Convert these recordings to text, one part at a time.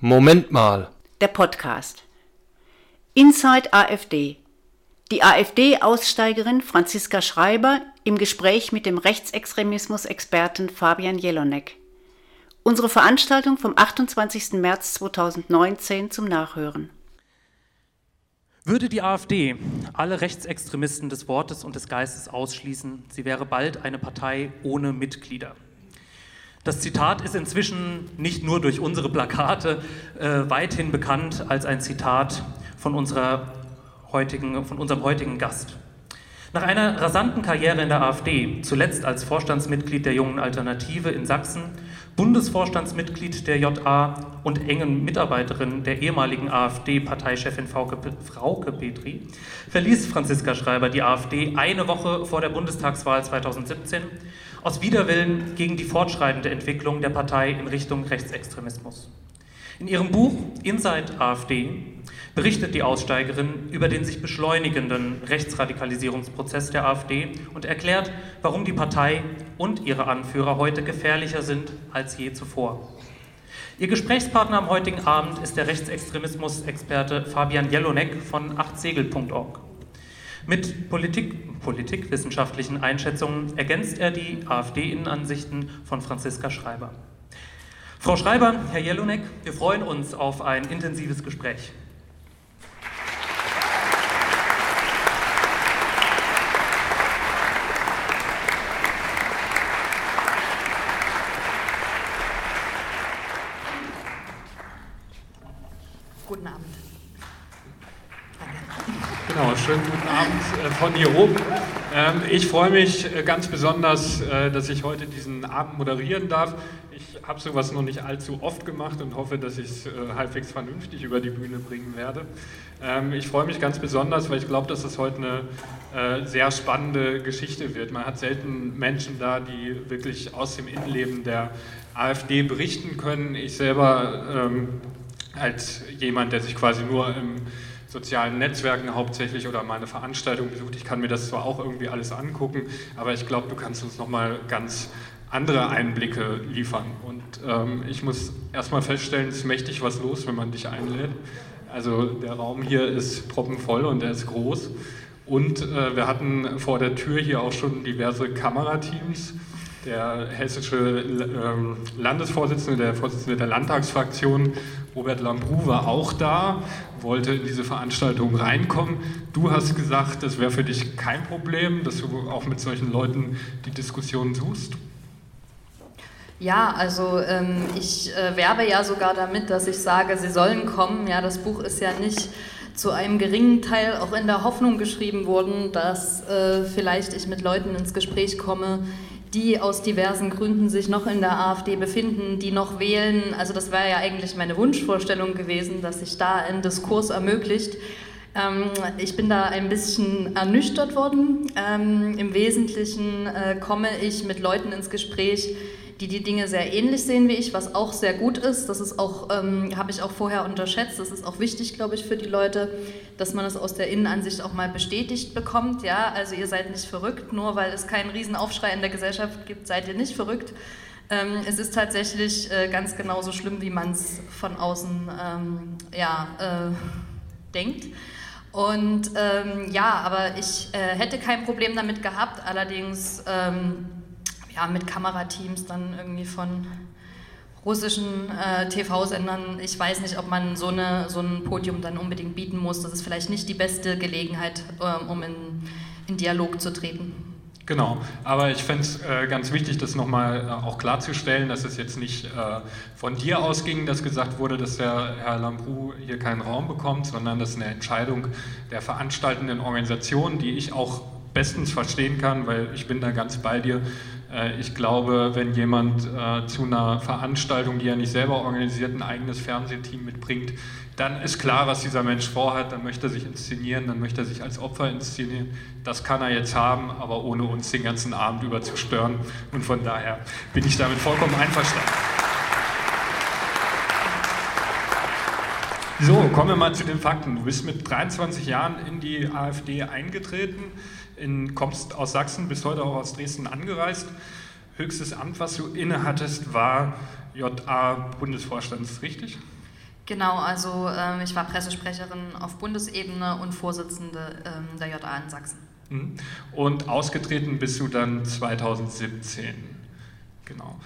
Moment mal. Der Podcast. Inside AfD. Die AfD-Aussteigerin Franziska Schreiber im Gespräch mit dem Rechtsextremismus-Experten Fabian Jelonek. Unsere Veranstaltung vom 28. März 2019 zum Nachhören. Würde die AfD alle Rechtsextremisten des Wortes und des Geistes ausschließen, sie wäre bald eine Partei ohne Mitglieder. Das Zitat ist inzwischen nicht nur durch unsere Plakate äh, weithin bekannt als ein Zitat von, unserer heutigen, von unserem heutigen Gast. Nach einer rasanten Karriere in der AfD, zuletzt als Vorstandsmitglied der Jungen Alternative in Sachsen, Bundesvorstandsmitglied der JA und engen Mitarbeiterin der ehemaligen AfD-Parteichefin Frauke Petri, verließ Franziska Schreiber die AfD eine Woche vor der Bundestagswahl 2017 aus Widerwillen gegen die fortschreitende Entwicklung der Partei in Richtung Rechtsextremismus. In ihrem Buch Inside AfD berichtet die Aussteigerin über den sich beschleunigenden Rechtsradikalisierungsprozess der AfD und erklärt, warum die Partei und ihre Anführer heute gefährlicher sind als je zuvor. Ihr Gesprächspartner am heutigen Abend ist der Rechtsextremismus-Experte Fabian Jelonek von achtsegel.org. Mit Politik, politikwissenschaftlichen Einschätzungen ergänzt er die AfD-Innenansichten von Franziska Schreiber. Frau Schreiber, Herr Jelonek, wir freuen uns auf ein intensives Gespräch. schönen guten Abend äh, von hier oben. Ähm, ich freue mich äh, ganz besonders, äh, dass ich heute diesen Abend moderieren darf. Ich habe sowas noch nicht allzu oft gemacht und hoffe, dass ich es halbwegs vernünftig über die Bühne bringen werde. Ähm, ich freue mich ganz besonders, weil ich glaube, dass es heute eine sehr spannende Geschichte wird. Man hat selten Menschen da, die wirklich aus dem Innenleben der AfD berichten können. Ich selber ähm, als jemand, der sich quasi nur im sozialen Netzwerken hauptsächlich oder meine Veranstaltung besucht. Ich kann mir das zwar auch irgendwie alles angucken, aber ich glaube, du kannst uns nochmal ganz andere Einblicke liefern. Und ähm, ich muss erstmal feststellen, es ist mächtig was los, wenn man dich einlädt. Also der Raum hier ist proppenvoll und der ist groß. Und äh, wir hatten vor der Tür hier auch schon diverse Kamerateams. Der hessische ähm, Landesvorsitzende, der Vorsitzende der Landtagsfraktion, Robert Lambrou, war auch da wollte in diese Veranstaltung reinkommen. Du hast gesagt, das wäre für dich kein Problem, dass du auch mit solchen Leuten die Diskussion suchst. Ja, also ähm, ich äh, werbe ja sogar damit, dass ich sage, sie sollen kommen. Ja, das Buch ist ja nicht zu einem geringen Teil auch in der Hoffnung geschrieben worden, dass äh, vielleicht ich mit Leuten ins Gespräch komme, die aus diversen Gründen sich noch in der AfD befinden, die noch wählen. Also das wäre ja eigentlich meine Wunschvorstellung gewesen, dass sich da ein Diskurs ermöglicht. Ähm, ich bin da ein bisschen ernüchtert worden. Ähm, Im Wesentlichen äh, komme ich mit Leuten ins Gespräch, die die Dinge sehr ähnlich sehen wie ich, was auch sehr gut ist. Das ist auch, ähm, habe ich auch vorher unterschätzt. Das ist auch wichtig, glaube ich, für die Leute, dass man es aus der Innenansicht auch mal bestätigt bekommt. Ja, also ihr seid nicht verrückt, nur weil es keinen Riesenaufschrei in der Gesellschaft gibt, seid ihr nicht verrückt. Ähm, es ist tatsächlich äh, ganz genauso schlimm, wie man es von außen ähm, ja, äh, denkt. Und ähm, ja, aber ich äh, hätte kein Problem damit gehabt, allerdings ähm, ja, mit Kamerateams dann irgendwie von russischen äh, TV-Sendern. Ich weiß nicht, ob man so, eine, so ein Podium dann unbedingt bieten muss. Das ist vielleicht nicht die beste Gelegenheit, äh, um in, in Dialog zu treten. Genau, aber ich fände es äh, ganz wichtig, das nochmal äh, auch klarzustellen, dass es jetzt nicht äh, von dir ausging, dass gesagt wurde, dass der Herr Lambrou hier keinen Raum bekommt, sondern das ist eine Entscheidung der veranstaltenden Organisation, die ich auch bestens verstehen kann, weil ich bin da ganz bei dir. Äh, ich glaube, wenn jemand äh, zu einer Veranstaltung, die er nicht selber organisiert, ein eigenes Fernsehteam mitbringt, dann ist klar, was dieser Mensch vorhat, dann möchte er sich inszenieren, dann möchte er sich als Opfer inszenieren. Das kann er jetzt haben, aber ohne uns den ganzen Abend über zu stören. Und von daher bin ich damit vollkommen einverstanden. So, kommen wir mal zu den Fakten. Du bist mit 23 Jahren in die AfD eingetreten in, kommst aus Sachsen, bist heute auch aus Dresden angereist. Höchstes Amt, was du innehattest, war JA-Bundesvorstand, ist richtig? Genau, also ähm, ich war Pressesprecherin auf Bundesebene und Vorsitzende ähm, der JA in Sachsen. Mhm. Und ausgetreten bist du dann 2017. Genau.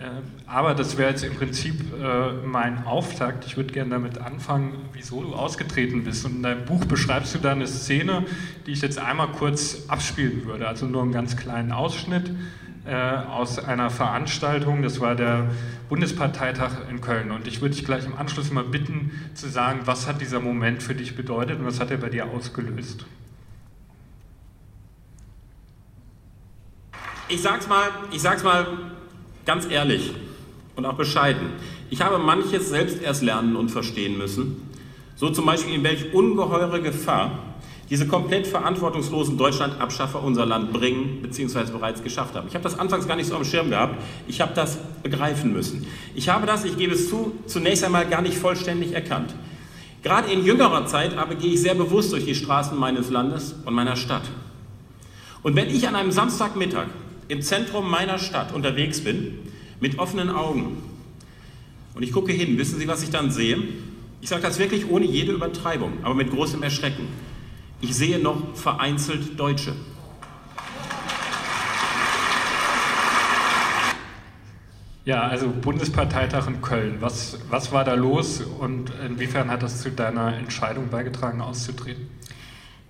Ja. Aber das wäre jetzt im Prinzip äh, mein Auftakt. Ich würde gerne damit anfangen, wieso du ausgetreten bist. Und in deinem Buch beschreibst du da eine Szene, die ich jetzt einmal kurz abspielen würde. Also nur einen ganz kleinen Ausschnitt äh, aus einer Veranstaltung. Das war der Bundesparteitag in Köln. Und ich würde dich gleich im Anschluss mal bitten zu sagen, was hat dieser Moment für dich bedeutet und was hat er bei dir ausgelöst? Ich sag's mal, ich sag's mal ganz ehrlich und auch bescheiden. Ich habe manches selbst erst lernen und verstehen müssen. So zum Beispiel, in welch ungeheure Gefahr diese komplett verantwortungslosen Deutschlandabschaffer unser Land bringen bzw. bereits geschafft haben. Ich habe das anfangs gar nicht so am Schirm gehabt. Ich habe das begreifen müssen. Ich habe das, ich gebe es zu, zunächst einmal gar nicht vollständig erkannt. Gerade in jüngerer Zeit aber gehe ich sehr bewusst durch die Straßen meines Landes und meiner Stadt. Und wenn ich an einem Samstagmittag im Zentrum meiner Stadt unterwegs bin, mit offenen Augen, und ich gucke hin, wissen Sie, was ich dann sehe? Ich sage das wirklich ohne jede Übertreibung, aber mit großem Erschrecken. Ich sehe noch vereinzelt Deutsche. Ja, also Bundesparteitag in Köln. Was, was war da los und inwiefern hat das zu deiner Entscheidung beigetragen, auszutreten?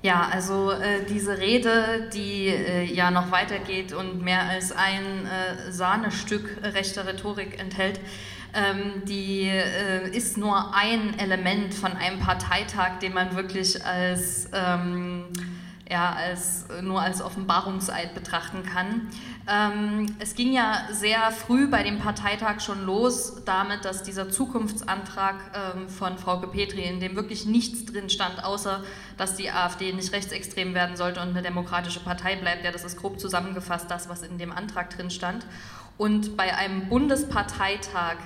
Ja, also äh, diese Rede, die äh, ja noch weitergeht und mehr als ein äh, Sahnestück rechter Rhetorik enthält, ähm, die äh, ist nur ein Element von einem Parteitag, den man wirklich als, ähm, ja, als, nur als Offenbarungseid betrachten kann. Ähm, es ging ja sehr früh bei dem Parteitag schon los damit, dass dieser Zukunftsantrag ähm, von Frau Petri, in dem wirklich nichts drin stand, außer dass die AfD nicht rechtsextrem werden sollte und eine demokratische Partei bleibt. Ja, das ist grob zusammengefasst das, was in dem Antrag drin stand. Und bei einem Bundesparteitag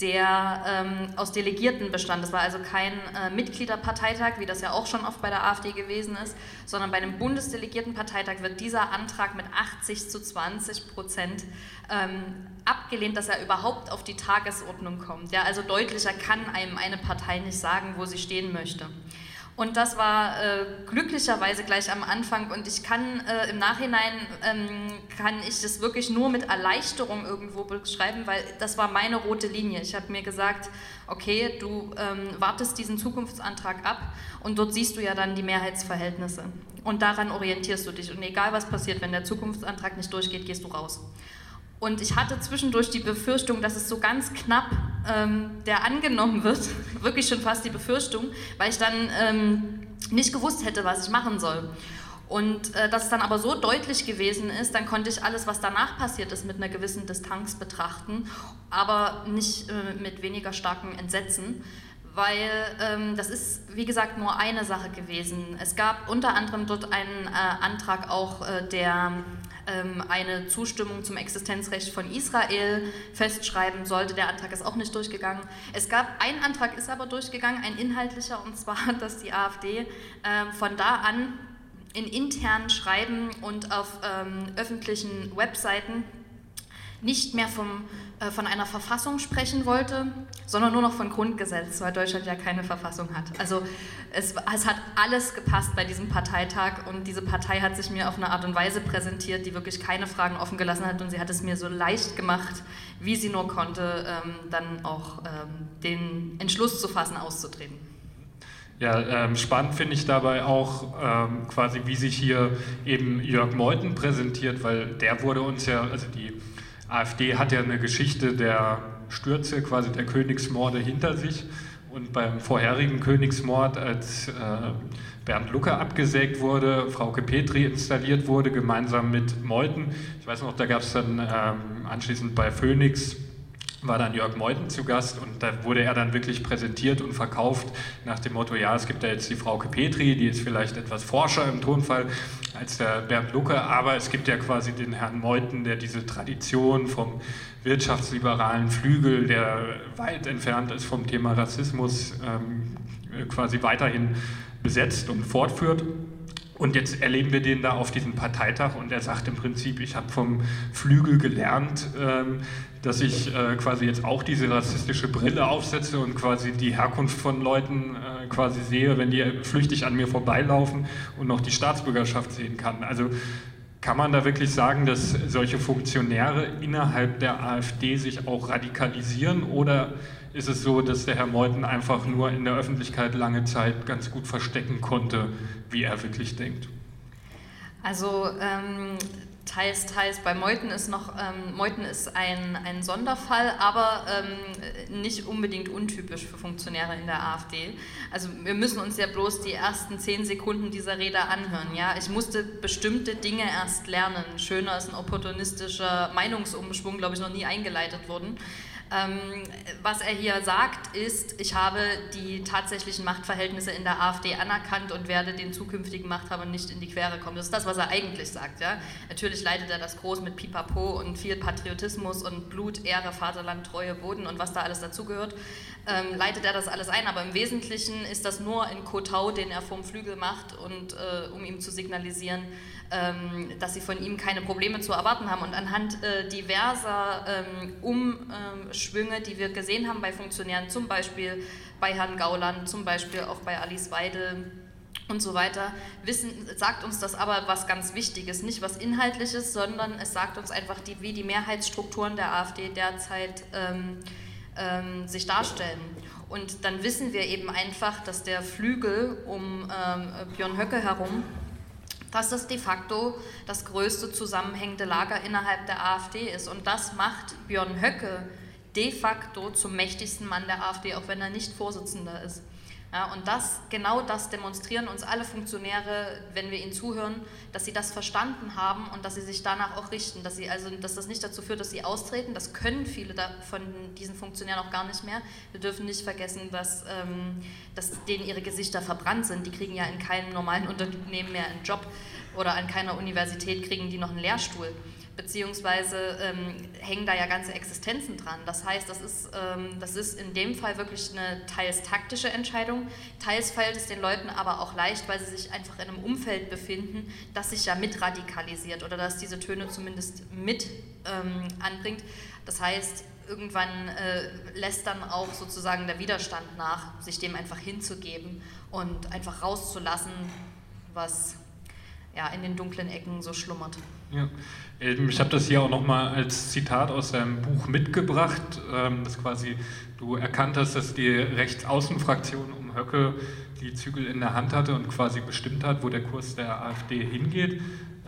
der ähm, aus Delegierten bestand. Das war also kein äh, Mitgliederparteitag, wie das ja auch schon oft bei der AfD gewesen ist, sondern bei einem Bundesdelegiertenparteitag wird dieser Antrag mit 80 zu 20 Prozent ähm, abgelehnt, dass er überhaupt auf die Tagesordnung kommt. Ja, also deutlicher kann einem eine Partei nicht sagen, wo sie stehen möchte. Und das war äh, glücklicherweise gleich am Anfang und ich kann äh, im Nachhinein, ähm, kann ich das wirklich nur mit Erleichterung irgendwo beschreiben, weil das war meine rote Linie. Ich habe mir gesagt, okay, du ähm, wartest diesen Zukunftsantrag ab und dort siehst du ja dann die Mehrheitsverhältnisse. Und daran orientierst du dich. Und egal was passiert, wenn der Zukunftsantrag nicht durchgeht, gehst du raus. Und ich hatte zwischendurch die Befürchtung, dass es so ganz knapp ähm, der angenommen wird, wirklich schon fast die Befürchtung, weil ich dann ähm, nicht gewusst hätte, was ich machen soll. Und äh, dass es dann aber so deutlich gewesen ist, dann konnte ich alles, was danach passiert ist, mit einer gewissen Distanz betrachten, aber nicht äh, mit weniger starkem Entsetzen, weil ähm, das ist, wie gesagt, nur eine Sache gewesen. Es gab unter anderem dort einen äh, Antrag auch, äh, der eine Zustimmung zum Existenzrecht von Israel festschreiben sollte. Der Antrag ist auch nicht durchgegangen. Es gab ein Antrag, ist aber durchgegangen, ein inhaltlicher, und zwar, dass die AfD ähm, von da an in internen Schreiben und auf ähm, öffentlichen Webseiten nicht mehr vom, äh, von einer Verfassung sprechen wollte, sondern nur noch von Grundgesetz, weil Deutschland ja keine Verfassung hat. Also es, es hat alles gepasst bei diesem Parteitag und diese Partei hat sich mir auf eine Art und Weise präsentiert, die wirklich keine Fragen offen gelassen hat und sie hat es mir so leicht gemacht, wie sie nur konnte, ähm, dann auch ähm, den Entschluss zu fassen, auszutreten. Ja, ähm, spannend finde ich dabei auch ähm, quasi, wie sich hier eben Jörg Meuthen präsentiert, weil der wurde uns ja, also die AfD hat ja eine Geschichte der Stürze, quasi der Königsmorde hinter sich. Und beim vorherigen Königsmord, als äh, Bernd Lucke abgesägt wurde, Frauke Petri installiert wurde, gemeinsam mit Meuthen. Ich weiß noch, da gab es dann ähm, anschließend bei Phoenix war dann Jörg Meuthen zu Gast und da wurde er dann wirklich präsentiert und verkauft nach dem Motto, ja, es gibt da jetzt die Frauke Petri, die ist vielleicht etwas forscher im Tonfall als der Bernd Lucke, aber es gibt ja quasi den Herrn Meuthen, der diese Tradition vom wirtschaftsliberalen Flügel, der weit entfernt ist vom Thema Rassismus, ähm, quasi weiterhin besetzt und fortführt. Und jetzt erleben wir den da auf diesem Parteitag und er sagt im Prinzip, ich habe vom Flügel gelernt, ähm, dass ich äh, quasi jetzt auch diese rassistische Brille aufsetze und quasi die Herkunft von Leuten äh, quasi sehe, wenn die flüchtig an mir vorbeilaufen und noch die Staatsbürgerschaft sehen kann. Also kann man da wirklich sagen, dass solche Funktionäre innerhalb der AfD sich auch radikalisieren oder ist es so, dass der Herr Meuthen einfach nur in der Öffentlichkeit lange Zeit ganz gut verstecken konnte, wie er wirklich denkt? Also ähm, teils, teils. Bei Meuthen ist noch, ähm, Meuthen ist ein, ein Sonderfall, aber ähm, nicht unbedingt untypisch für Funktionäre in der AfD. Also wir müssen uns ja bloß die ersten zehn Sekunden dieser Rede anhören. Ja? Ich musste bestimmte Dinge erst lernen. Schöner ist ein opportunistischer Meinungsumschwung, glaube ich, noch nie eingeleitet worden. Ähm, was er hier sagt, ist, ich habe die tatsächlichen Machtverhältnisse in der AfD anerkannt und werde den zukünftigen Machthabern nicht in die Quere kommen. Das ist das, was er eigentlich sagt. Ja? Natürlich leitet er das groß mit Pipapo und viel Patriotismus und Blut, Ehre, Vaterland, Treue, Boden und was da alles dazugehört. Ähm, leitet er das alles ein, aber im Wesentlichen ist das nur ein Kotau, den er vom Flügel macht und äh, um ihm zu signalisieren, dass sie von ihm keine Probleme zu erwarten haben. Und anhand äh, diverser ähm, Umschwünge, die wir gesehen haben bei Funktionären, zum Beispiel bei Herrn Gauland, zum Beispiel auch bei Alice Weidel, und so weiter, wissen, sagt uns das aber was ganz Wichtiges, nicht was Inhaltliches, sondern es sagt uns einfach, die, wie die Mehrheitsstrukturen der AfD derzeit ähm, ähm, sich darstellen. Und dann wissen wir eben einfach, dass der Flügel um ähm, Björn Höcke herum dass das de facto das größte zusammenhängende Lager innerhalb der AfD ist. Und das macht Björn Höcke de facto zum mächtigsten Mann der AfD, auch wenn er nicht Vorsitzender ist. Ja, und das, genau das demonstrieren uns alle Funktionäre, wenn wir ihnen zuhören, dass sie das verstanden haben und dass sie sich danach auch richten, dass, sie also, dass das nicht dazu führt, dass sie austreten. Das können viele von diesen Funktionären auch gar nicht mehr. Wir dürfen nicht vergessen, dass, ähm, dass denen ihre Gesichter verbrannt sind. Die kriegen ja in keinem normalen Unternehmen mehr einen Job oder an keiner Universität kriegen die noch einen Lehrstuhl beziehungsweise ähm, hängen da ja ganze Existenzen dran. Das heißt, das ist, ähm, das ist in dem Fall wirklich eine teils taktische Entscheidung, teils fällt es den Leuten aber auch leicht, weil sie sich einfach in einem Umfeld befinden, das sich ja mit radikalisiert oder das diese Töne zumindest mit ähm, anbringt. Das heißt, irgendwann äh, lässt dann auch sozusagen der Widerstand nach, sich dem einfach hinzugeben und einfach rauszulassen, was ja, in den dunklen Ecken so schlummert. Ja. Ich habe das hier auch nochmal als Zitat aus deinem Buch mitgebracht, ähm, dass quasi du erkannt hast, dass die Rechtsaußenfraktion um Höcke die Zügel in der Hand hatte und quasi bestimmt hat, wo der Kurs der AfD hingeht.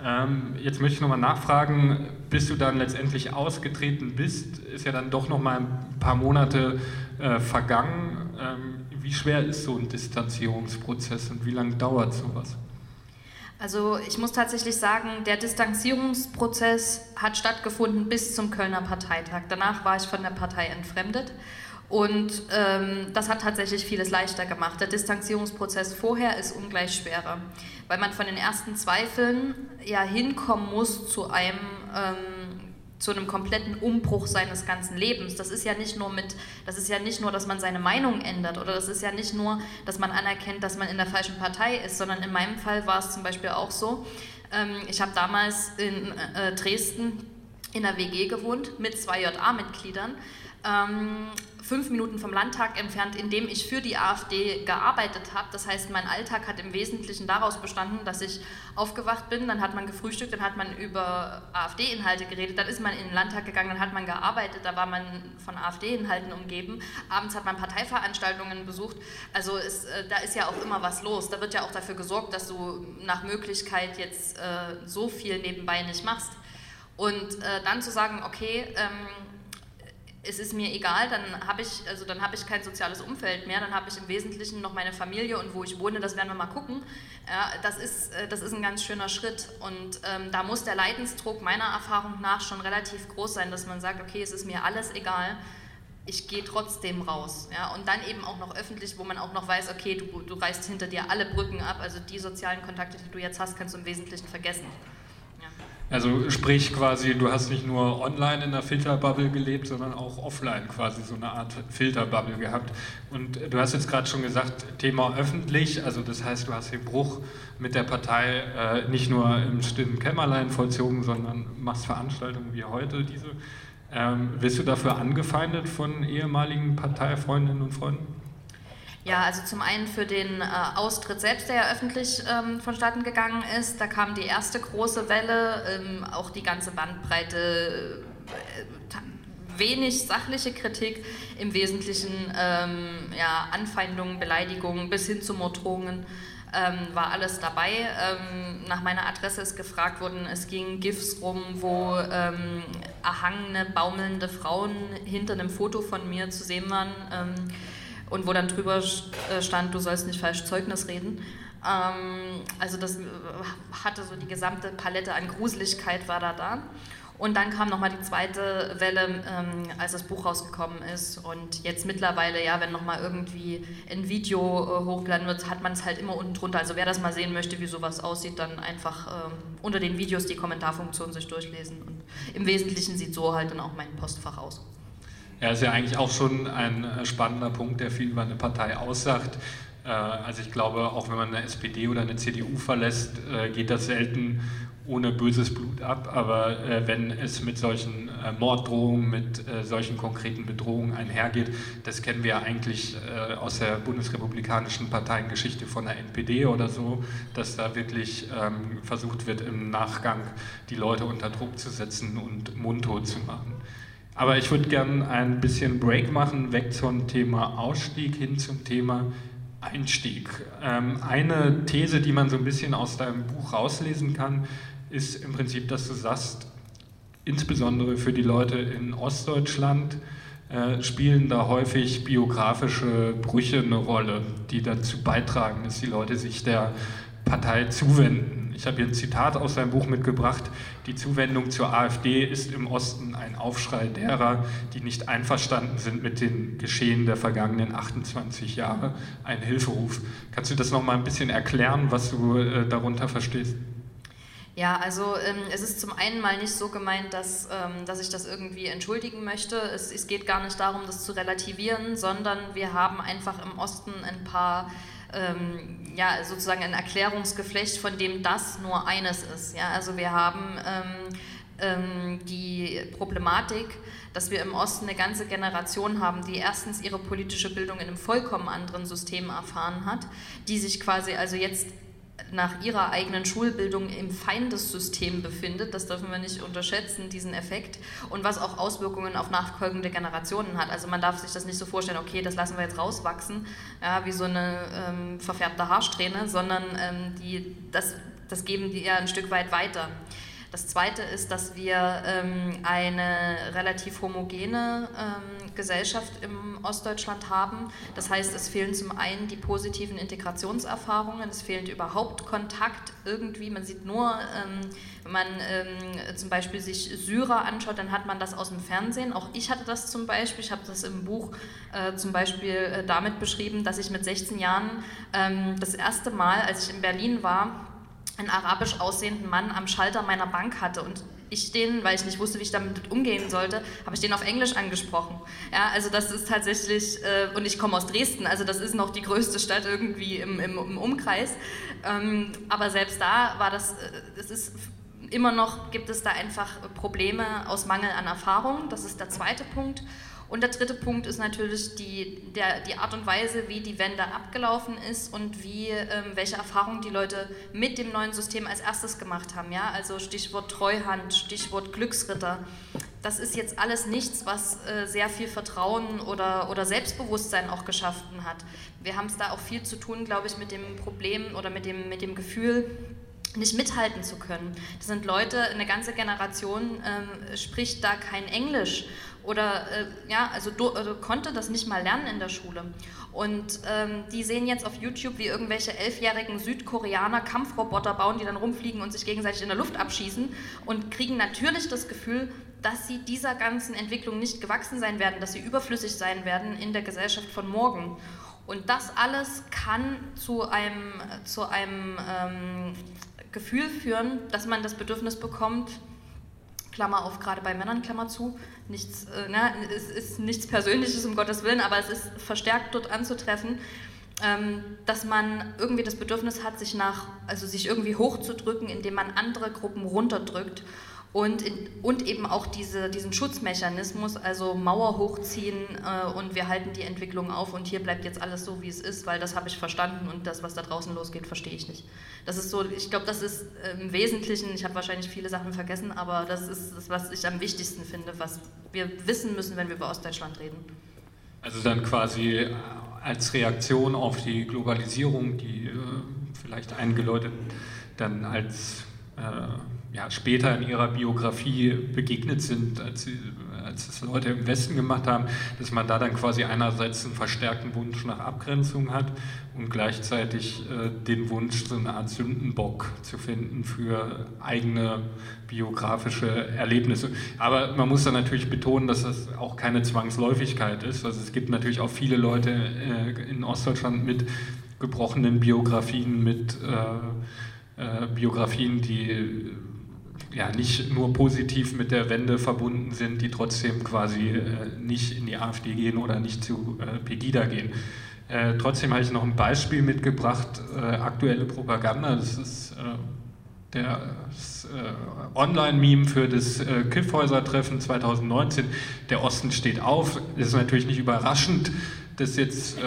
Ähm, jetzt möchte ich nochmal nachfragen, bis du dann letztendlich ausgetreten bist, ist ja dann doch nochmal ein paar Monate äh, vergangen. Ähm, wie schwer ist so ein Distanzierungsprozess und wie lange dauert sowas? Also ich muss tatsächlich sagen, der Distanzierungsprozess hat stattgefunden bis zum Kölner Parteitag. Danach war ich von der Partei entfremdet und ähm, das hat tatsächlich vieles leichter gemacht. Der Distanzierungsprozess vorher ist ungleich schwerer, weil man von den ersten Zweifeln ja hinkommen muss zu einem ähm, zu einem kompletten Umbruch seines ganzen Lebens. Das ist ja nicht nur mit, das ist ja nicht nur, dass man seine Meinung ändert oder das ist ja nicht nur, dass man anerkennt, dass man in der falschen Partei ist, sondern in meinem Fall war es zum Beispiel auch so. Ähm, ich habe damals in äh, Dresden in der WG gewohnt mit zwei JA-Mitgliedern. Fünf Minuten vom Landtag entfernt, in dem ich für die AfD gearbeitet habe. Das heißt, mein Alltag hat im Wesentlichen daraus bestanden, dass ich aufgewacht bin, dann hat man gefrühstückt, dann hat man über AfD-Inhalte geredet, dann ist man in den Landtag gegangen, dann hat man gearbeitet, da war man von AfD-Inhalten umgeben. Abends hat man Parteiveranstaltungen besucht. Also es, äh, da ist ja auch immer was los. Da wird ja auch dafür gesorgt, dass du nach Möglichkeit jetzt äh, so viel nebenbei nicht machst. Und äh, dann zu sagen, okay, ähm, es ist mir egal, dann habe ich, also dann ich kein soziales Umfeld mehr, dann habe ich im Wesentlichen noch meine Familie und wo ich wohne, das werden wir mal gucken. Ja, das, ist, äh, das ist ein ganz schöner Schritt und ähm, da muss der Leidensdruck meiner Erfahrung nach schon relativ groß sein, dass man sagt, okay, es ist mir alles egal, ich gehe trotzdem raus. Ja, und dann eben auch noch öffentlich, wo man auch noch weiß, okay, du, du reißt hinter dir alle Brücken ab, also die sozialen Kontakte, die du jetzt hast, kannst du im Wesentlichen vergessen. Also sprich quasi, du hast nicht nur online in einer Filterbubble gelebt, sondern auch offline quasi so eine Art Filterbubble gehabt. Und du hast jetzt gerade schon gesagt, Thema öffentlich, also das heißt, du hast den Bruch mit der Partei äh, nicht nur im stillen Kämmerlein vollzogen, sondern machst Veranstaltungen wie heute diese. Ähm, wirst du dafür angefeindet von ehemaligen Parteifreundinnen und Freunden? Ja, also zum einen für den äh, Austritt selbst, der ja öffentlich ähm, vonstatten gegangen ist. Da kam die erste große Welle, ähm, auch die ganze Bandbreite, äh, wenig sachliche Kritik, im Wesentlichen ähm, ja, Anfeindungen, Beleidigungen bis hin zu Morddrohungen. Ähm, war alles dabei. Ähm, nach meiner Adresse ist gefragt worden, es ging GIFs rum, wo ähm, erhangene, baumelnde Frauen hinter einem Foto von mir zu sehen waren ähm, und wo dann drüber äh, stand, du sollst nicht falsch Zeugnis reden. Ähm, also das äh, hatte so die gesamte Palette an Gruseligkeit war da da. Und dann kam nochmal die zweite Welle, ähm, als das Buch rausgekommen ist. Und jetzt mittlerweile, ja, wenn nochmal irgendwie ein Video äh, hochgeladen wird, hat man es halt immer unten drunter. Also wer das mal sehen möchte, wie sowas aussieht, dann einfach ähm, unter den Videos die Kommentarfunktion sich durchlesen. Und im Wesentlichen sieht so halt dann auch mein Postfach aus. Ja, ist ja eigentlich auch schon ein äh, spannender Punkt, der viel über eine Partei aussagt. Äh, also ich glaube, auch wenn man eine SPD oder eine CDU verlässt, äh, geht das selten ohne böses Blut ab. Aber wenn es mit solchen Morddrohungen, mit solchen konkreten Bedrohungen einhergeht, das kennen wir ja eigentlich aus der bundesrepublikanischen Parteiengeschichte von der NPD oder so, dass da wirklich ähm, versucht wird, im Nachgang die Leute unter Druck zu setzen und mundtot zu machen. Aber ich würde gerne ein bisschen Break machen, weg zum Thema Ausstieg hin zum Thema Einstieg. Ähm, eine These, die man so ein bisschen aus deinem Buch rauslesen kann, ist im Prinzip, dass du sagst, insbesondere für die Leute in Ostdeutschland äh, spielen da häufig biografische Brüche eine Rolle, die dazu beitragen, dass die Leute sich der Partei zuwenden. Ich habe hier ein Zitat aus seinem Buch mitgebracht. Die Zuwendung zur AfD ist im Osten ein Aufschrei derer, die nicht einverstanden sind mit den Geschehen der vergangenen 28 Jahre. Ein Hilferuf. Kannst du das noch mal ein bisschen erklären, was du äh, darunter verstehst? Ja, also ähm, es ist zum einen mal nicht so gemeint, dass, ähm, dass ich das irgendwie entschuldigen möchte. Es, es geht gar nicht darum, das zu relativieren, sondern wir haben einfach im Osten ein paar ähm, ja, sozusagen ein Erklärungsgeflecht, von dem das nur eines ist. Ja? Also wir haben ähm, ähm, die Problematik, dass wir im Osten eine ganze Generation haben, die erstens ihre politische Bildung in einem vollkommen anderen System erfahren hat, die sich quasi also jetzt nach ihrer eigenen Schulbildung im Feindessystem befindet. Das dürfen wir nicht unterschätzen, diesen Effekt. Und was auch Auswirkungen auf nachfolgende Generationen hat. Also man darf sich das nicht so vorstellen, okay, das lassen wir jetzt rauswachsen, ja, wie so eine ähm, verfärbte Haarsträhne, sondern ähm, die, das, das geben die ja ein Stück weit weiter. Das Zweite ist, dass wir ähm, eine relativ homogene ähm, Gesellschaft im Ostdeutschland haben. Das heißt, es fehlen zum einen die positiven Integrationserfahrungen, es fehlt überhaupt Kontakt irgendwie. Man sieht nur, ähm, wenn man ähm, zum Beispiel sich Syrer anschaut, dann hat man das aus dem Fernsehen. Auch ich hatte das zum Beispiel. Ich habe das im Buch äh, zum Beispiel äh, damit beschrieben, dass ich mit 16 Jahren ähm, das erste Mal, als ich in Berlin war, einen arabisch aussehenden Mann am Schalter meiner Bank hatte und ich den, weil ich nicht wusste, wie ich damit umgehen sollte, habe ich den auf Englisch angesprochen. Ja, also das ist tatsächlich, äh, und ich komme aus Dresden, also das ist noch die größte Stadt irgendwie im, im, im Umkreis, ähm, aber selbst da war das, äh, es ist immer noch, gibt es da einfach Probleme aus Mangel an Erfahrung, das ist der zweite Punkt. Und der dritte Punkt ist natürlich die, der, die Art und Weise, wie die Wende abgelaufen ist und wie, ähm, welche Erfahrungen die Leute mit dem neuen System als erstes gemacht haben. Ja? Also Stichwort Treuhand, Stichwort Glücksritter. Das ist jetzt alles nichts, was äh, sehr viel Vertrauen oder, oder Selbstbewusstsein auch geschaffen hat. Wir haben es da auch viel zu tun, glaube ich, mit dem Problem oder mit dem, mit dem Gefühl, nicht mithalten zu können. Das sind Leute, eine ganze Generation ähm, spricht da kein Englisch oder äh, ja, also, also, konnte das nicht mal lernen in der Schule. Und ähm, die sehen jetzt auf YouTube, wie irgendwelche elfjährigen Südkoreaner Kampfroboter bauen, die dann rumfliegen und sich gegenseitig in der Luft abschießen und kriegen natürlich das Gefühl, dass sie dieser ganzen Entwicklung nicht gewachsen sein werden, dass sie überflüssig sein werden in der Gesellschaft von morgen. Und das alles kann zu einem, zu einem ähm, Gefühl führen, dass man das Bedürfnis bekommt, Klammer auf, gerade bei Männern, Klammer zu, nichts, äh, ne, es ist nichts Persönliches, um Gottes Willen, aber es ist verstärkt dort anzutreffen, ähm, dass man irgendwie das Bedürfnis hat, sich nach, also sich irgendwie hochzudrücken, indem man andere Gruppen runterdrückt und, in, und eben auch diese, diesen Schutzmechanismus, also Mauer hochziehen äh, und wir halten die Entwicklung auf und hier bleibt jetzt alles so, wie es ist, weil das habe ich verstanden und das, was da draußen losgeht, verstehe ich nicht. Das ist so, ich glaube, das ist im Wesentlichen, ich habe wahrscheinlich viele Sachen vergessen, aber das ist das, was ich am wichtigsten finde, was wir wissen müssen, wenn wir über Ostdeutschland reden. Also dann quasi äh, als Reaktion auf die Globalisierung, die äh, vielleicht einige Leute dann als äh, ja, später in ihrer Biografie begegnet sind, als, sie, als es Leute im Westen gemacht haben, dass man da dann quasi einerseits einen verstärkten Wunsch nach Abgrenzung hat und gleichzeitig äh, den Wunsch, so eine Art Sündenbock zu finden für eigene biografische Erlebnisse. Aber man muss dann natürlich betonen, dass das auch keine Zwangsläufigkeit ist. Also es gibt natürlich auch viele Leute äh, in Ostdeutschland mit gebrochenen Biografien, mit äh, äh Biografien, die ja, nicht nur positiv mit der Wende verbunden sind, die trotzdem quasi äh, nicht in die AfD gehen oder nicht zu äh, Pegida gehen. Äh, trotzdem habe ich noch ein Beispiel mitgebracht, äh, aktuelle Propaganda, das ist äh, das äh, Online-Meme für das äh, Kiffhäuser-Treffen 2019, der Osten steht auf. Das ist natürlich nicht überraschend, dass jetzt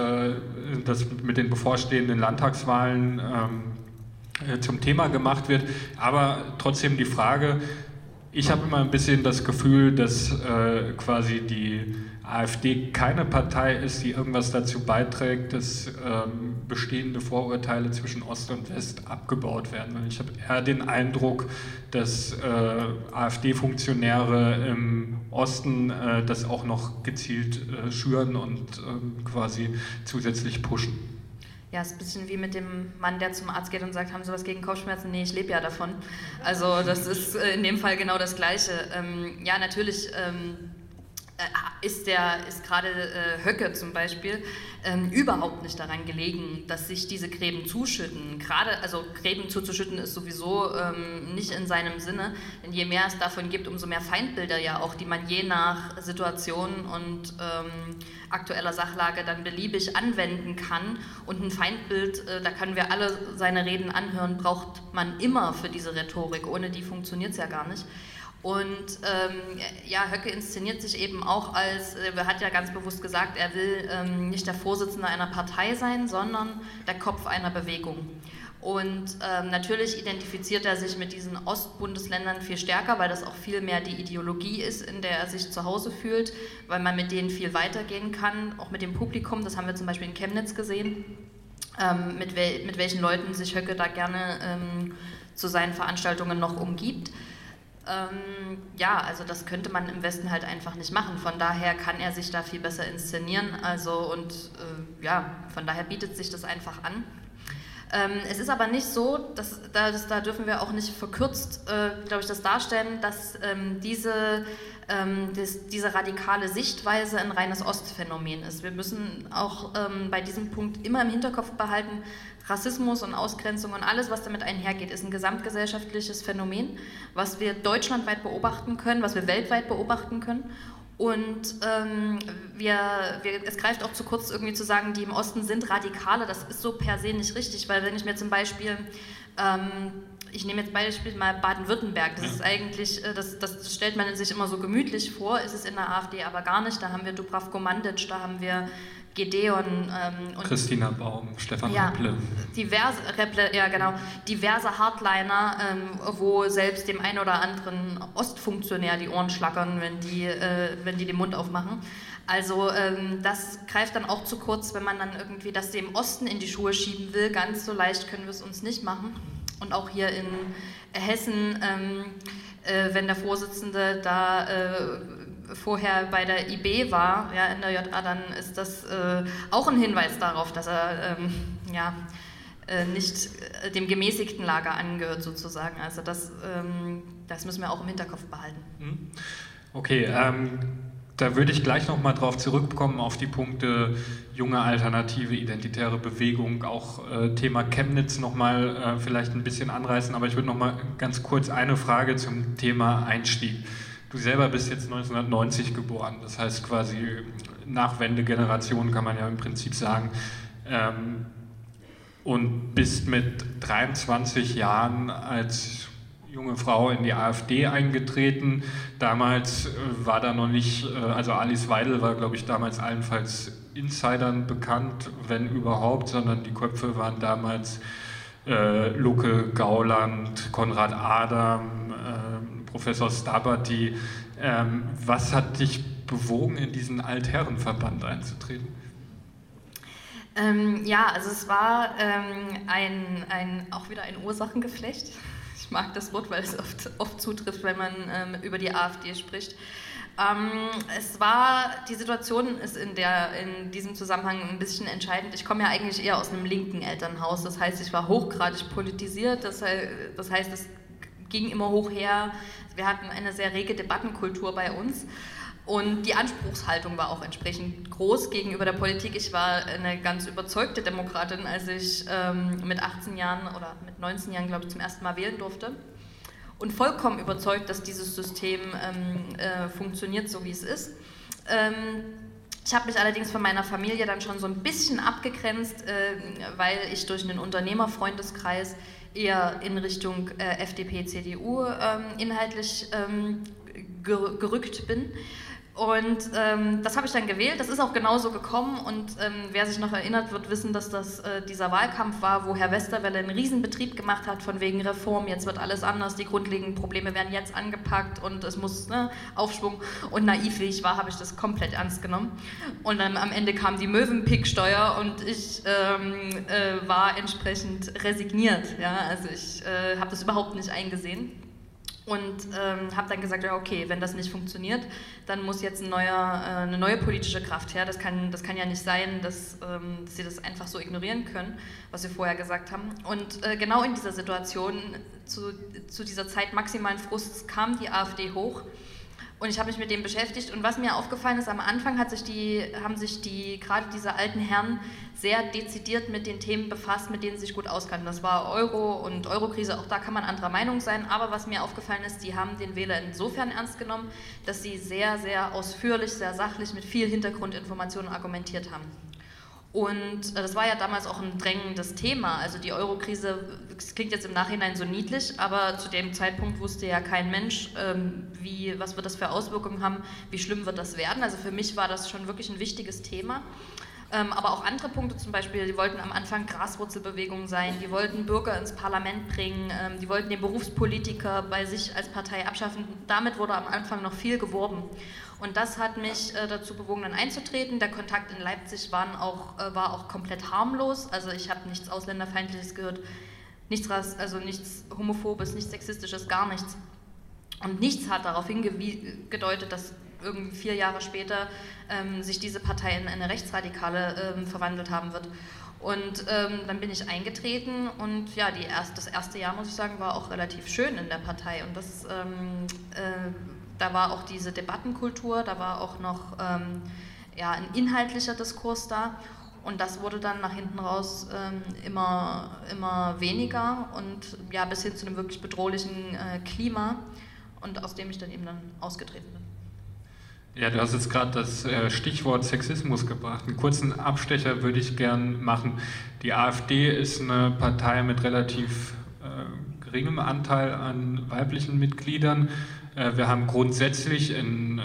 das mit den bevorstehenden Landtagswahlen ähm, äh, zum Thema gemacht wird. Aber trotzdem die Frage, ich habe immer ein bisschen das Gefühl, dass äh, quasi die AfD keine Partei ist, die irgendwas dazu beiträgt, dass ähm, bestehende Vorurteile zwischen Ost und West abgebaut werden. Ich habe eher den Eindruck, dass äh, AfD-Funktionäre im Osten äh, das auch noch gezielt äh, schüren und ähm, quasi zusätzlich pushen. Ja, ist ein bisschen wie mit dem Mann, der zum Arzt geht und sagt, haben Sie was gegen Kopfschmerzen? Nee, ich lebe ja davon. Also das ist äh, in dem Fall genau das Gleiche. Ähm, ja, natürlich ähm, äh, ist, der, ist gerade äh, Höcke zum Beispiel ähm, überhaupt nicht daran gelegen, dass sich diese Gräben zuschütten. Gerade, also Gräben zuzuschütten ist sowieso ähm, nicht in seinem Sinne, denn je mehr es davon gibt, umso mehr Feindbilder ja auch, die man je nach Situation und ähm, aktueller Sachlage dann beliebig anwenden kann. Und ein Feindbild, äh, da können wir alle seine Reden anhören, braucht man immer für diese Rhetorik. Ohne die funktioniert es ja gar nicht. Und ähm, ja, Höcke inszeniert sich eben auch als, äh, er hat ja ganz bewusst gesagt, er will ähm, nicht der Vorsitzende einer Partei sein, sondern der Kopf einer Bewegung. Und ähm, natürlich identifiziert er sich mit diesen Ostbundesländern viel stärker, weil das auch viel mehr die Ideologie ist, in der er sich zu Hause fühlt, weil man mit denen viel weitergehen kann, auch mit dem Publikum. Das haben wir zum Beispiel in Chemnitz gesehen, ähm, mit, wel mit, welchen Leuten sich Höcke da gerne ähm, zu seinen Veranstaltungen noch umgibt. Ähm, ja, also das könnte man im Westen halt einfach nicht machen. Von daher kann er sich da viel besser inszenieren. Also und äh, ja, von daher bietet sich das einfach an. Ähm, es ist aber nicht so, dass, dass, da dürfen wir auch nicht verkürzt, äh, glaube ich, das darstellen, dass ähm, diese, ähm, das, diese radikale Sichtweise ein reines Ostphänomen ist. Wir müssen auch ähm, bei diesem Punkt immer im Hinterkopf behalten, Rassismus und Ausgrenzung und alles, was damit einhergeht, ist ein gesamtgesellschaftliches Phänomen, was wir deutschlandweit beobachten können, was wir weltweit beobachten können. Und ähm, wir, wir, es greift auch zu kurz, irgendwie zu sagen, die im Osten sind Radikale. Das ist so per se nicht richtig, weil wenn ich mir zum Beispiel, ähm, ich nehme jetzt Beispiel mal Baden-Württemberg, das ist eigentlich, äh, das, das stellt man sich immer so gemütlich vor, ist es in der AfD aber gar nicht. Da haben wir Dubravko Mandic, da haben wir Gedeon ähm, und Christina Baum, Stefan ja, Repple. Diverse, Repple, ja genau, diverse Hardliner, ähm, wo selbst dem einen oder anderen Ostfunktionär die Ohren schlackern, wenn die, äh, wenn die den Mund aufmachen. Also ähm, das greift dann auch zu kurz, wenn man dann irgendwie das dem Osten in die Schuhe schieben will. Ganz so leicht können wir es uns nicht machen. Und auch hier in Hessen, ähm, äh, wenn der Vorsitzende da äh, vorher bei der IB war, ja, in der JA, dann ist das äh, auch ein Hinweis darauf, dass er ähm, ja, äh, nicht dem gemäßigten Lager angehört sozusagen. Also das, ähm, das müssen wir auch im Hinterkopf behalten. Mhm. Okay, ähm, da würde ich gleich nochmal drauf zurückkommen, auf die Punkte junge alternative identitäre Bewegung, auch äh, Thema Chemnitz nochmal äh, vielleicht ein bisschen anreißen, aber ich würde nochmal ganz kurz eine Frage zum Thema Einstieg. Du selber bist jetzt 1990 geboren, das heißt quasi Nachwendegeneration kann man ja im Prinzip sagen. Ähm, und bist mit 23 Jahren als junge Frau in die AfD eingetreten. Damals äh, war da noch nicht, äh, also Alice Weidel war, glaube ich, damals allenfalls Insidern bekannt, wenn überhaupt, sondern die Köpfe waren damals äh, Luke Gauland, Konrad Adam, äh, Professor Stabati. Ähm, was hat dich bewogen, in diesen Altherrenverband einzutreten? Ähm, ja, also es war ähm, ein, ein, auch wieder ein Ursachengeflecht. Ich mag das Wort, weil es oft, oft zutrifft, wenn man ähm, über die AfD spricht. Ähm, es war, die Situation ist in, der, in diesem Zusammenhang ein bisschen entscheidend. Ich komme ja eigentlich eher aus einem linken Elternhaus, das heißt, ich war hochgradig politisiert, das, das heißt, es ging immer hoch her. Wir hatten eine sehr rege Debattenkultur bei uns. Und die Anspruchshaltung war auch entsprechend groß gegenüber der Politik. Ich war eine ganz überzeugte Demokratin, als ich ähm, mit 18 Jahren oder mit 19 Jahren, glaube ich, zum ersten Mal wählen durfte. Und vollkommen überzeugt, dass dieses System ähm, äh, funktioniert, so wie es ist. Ähm, ich habe mich allerdings von meiner Familie dann schon so ein bisschen abgegrenzt, äh, weil ich durch einen Unternehmerfreundeskreis eher in Richtung äh, FDP, CDU ähm, inhaltlich ähm, gerückt bin. Und ähm, das habe ich dann gewählt. Das ist auch genauso gekommen. Und ähm, wer sich noch erinnert, wird wissen, dass das äh, dieser Wahlkampf war, wo Herr Westerwelle einen Riesenbetrieb gemacht hat von wegen Reform. Jetzt wird alles anders. Die grundlegenden Probleme werden jetzt angepackt und es muss ne, Aufschwung. Und naiv wie ich war, habe ich das komplett ernst genommen. Und dann am Ende kam die Möwenpick-Steuer und ich ähm, äh, war entsprechend resigniert. Ja? Also ich äh, habe das überhaupt nicht eingesehen und ähm, habe dann gesagt, ja okay, wenn das nicht funktioniert, dann muss jetzt ein neuer, äh, eine neue politische Kraft her. Das kann, das kann ja nicht sein, dass, ähm, dass sie das einfach so ignorieren können, was wir vorher gesagt haben. Und äh, genau in dieser Situation, zu, zu dieser Zeit maximalen Frusts, kam die AfD hoch und ich habe mich mit dem beschäftigt und was mir aufgefallen ist, am Anfang sich die, haben sich die, gerade diese alten Herren sehr dezidiert mit den Themen befasst, mit denen sie sich gut auskannten. Das war Euro und Eurokrise, auch da kann man anderer Meinung sein, aber was mir aufgefallen ist, die haben den Wähler insofern ernst genommen, dass sie sehr, sehr ausführlich, sehr sachlich mit viel Hintergrundinformationen argumentiert haben. Und äh, das war ja damals auch ein drängendes Thema. Also die Eurokrise, das klingt jetzt im Nachhinein so niedlich, aber zu dem Zeitpunkt wusste ja kein Mensch, ähm, wie, was wird das für Auswirkungen haben, wie schlimm wird das werden. Also für mich war das schon wirklich ein wichtiges Thema. Ähm, aber auch andere Punkte, zum Beispiel, die wollten am Anfang Graswurzelbewegungen sein, die wollten Bürger ins Parlament bringen, ähm, die wollten den Berufspolitiker bei sich als Partei abschaffen. Damit wurde am Anfang noch viel geworben. Und das hat mich äh, dazu bewogen, dann einzutreten. Der Kontakt in Leipzig auch, äh, war auch komplett harmlos. Also ich habe nichts Ausländerfeindliches gehört, nichts, also nichts Homophobes, nichts Sexistisches, gar nichts. Und nichts hat darauf hingedeutet, dass irgendwie vier Jahre später ähm, sich diese Partei in eine Rechtsradikale ähm, verwandelt haben wird. Und ähm, dann bin ich eingetreten und ja, erst, das erste Jahr, muss ich sagen, war auch relativ schön in der Partei. Und das ähm, äh, da war auch diese Debattenkultur, da war auch noch ähm, ja, ein inhaltlicher Diskurs da. Und das wurde dann nach hinten raus ähm, immer, immer weniger und ja, bis hin zu einem wirklich bedrohlichen äh, Klima und aus dem ich dann eben dann ausgetreten bin. Ja, du hast jetzt gerade das äh, Stichwort Sexismus gebracht. Einen kurzen Abstecher würde ich gern machen. Die AfD ist eine Partei mit relativ äh, geringem Anteil an weiblichen Mitgliedern. Äh, wir haben grundsätzlich in, äh,